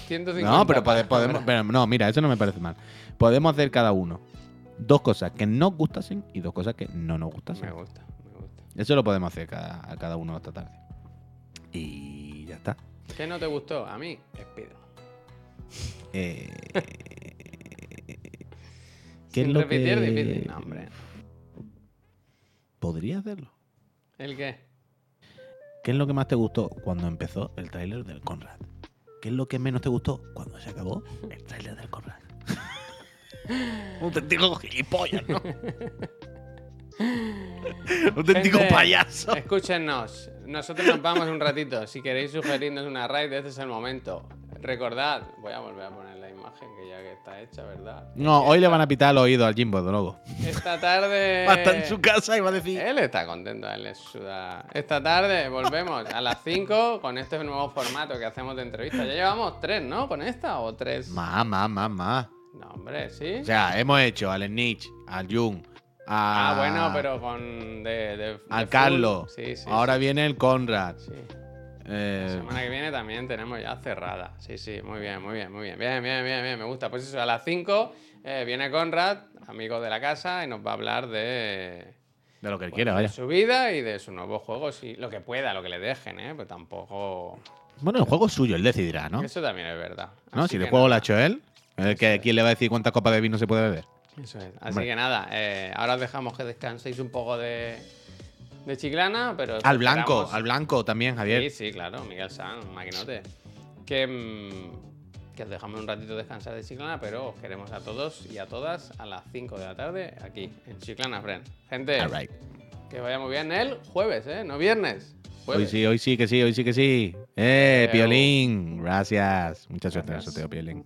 150 No, pero pode- podemos. pero no, mira, eso no me parece mal. Podemos hacer cada uno dos cosas que nos gustasen y dos cosas que no nos Me gustasen. gusta, me gusta. Eso lo podemos hacer cada, a cada uno esta tarde. Y ya está. ¿Qué no te gustó? A mí, Spider. Eh, ¿Qué Sin es lo repetir, que- difícil. No, hombre. Podría hacerlo. ¿El qué? ¿Qué es lo que más te gustó cuando empezó el tráiler del Conrad? ¿Qué es lo que menos te gustó cuando se acabó el tráiler del Conrad? Un auténtico gilipollas, ¿no? Un auténtico Gente, payaso. Escúchenos. Nosotros nos vamos un ratito. Si queréis sugerirnos una raid, este es el momento. Recordad, voy a volver a poner imagen que ya que está hecha, ¿verdad? No, hoy le van a pitar el oído al Jimbo, de luego. Esta tarde. Va a estar en su casa y va a decir. Él está contento, él le suda. Esta tarde volvemos a las 5 con este nuevo formato que hacemos de entrevista. Ya llevamos tres, ¿no? ¿Con esta o tres? Más, más, más, más. No, hombre, sí. O sea, hemos hecho al Snitch, al Jung, a, ah, bueno, pero con. De, de- al Carlos. full. Sí, sí. Ahora sí, viene el Conrad. sí. Eh, La semana que viene también tenemos ya cerrada. Sí, sí, muy bien, muy bien, muy bien. Bien, bien, bien, bien, me gusta. Pues eso, a las 5 viene Conrad, amigo de la casa, y nos va a hablar de, de lo que él pues, quiera, de vaya. su vida y de sus nuevos juegos, y lo que pueda, lo que le dejen, ¿eh? Pues tampoco... Bueno, el juego es suyo, él decidirá, ¿no? Eso también es verdad. ¿No? Si el juego lo ha hecho él, el que, es. ¿quién le va a decir cuántas copas de vino se puede beber? Eso es. Así Hombre. que nada, eh, ahora os dejamos que descanséis un poco de, de chiclana, pero... Al blanco, esperamos- al blanco también, Javier. Sí, sí, claro, Miguel San, un maquinote. Que, mm, que os dejamos un ratito descansar de Chiclana, pero os queremos a todos y a todas a las 5 de la tarde aquí en Chiclana Friend. Gente, All right. que vaya muy bien el jueves, ¿eh? No viernes. Hoy Jueves. sí, hoy sí que sí, hoy sí que sí. Eh. Piolín. Gracias. Mucha suerte en el Gracias. sorteo, Piolín.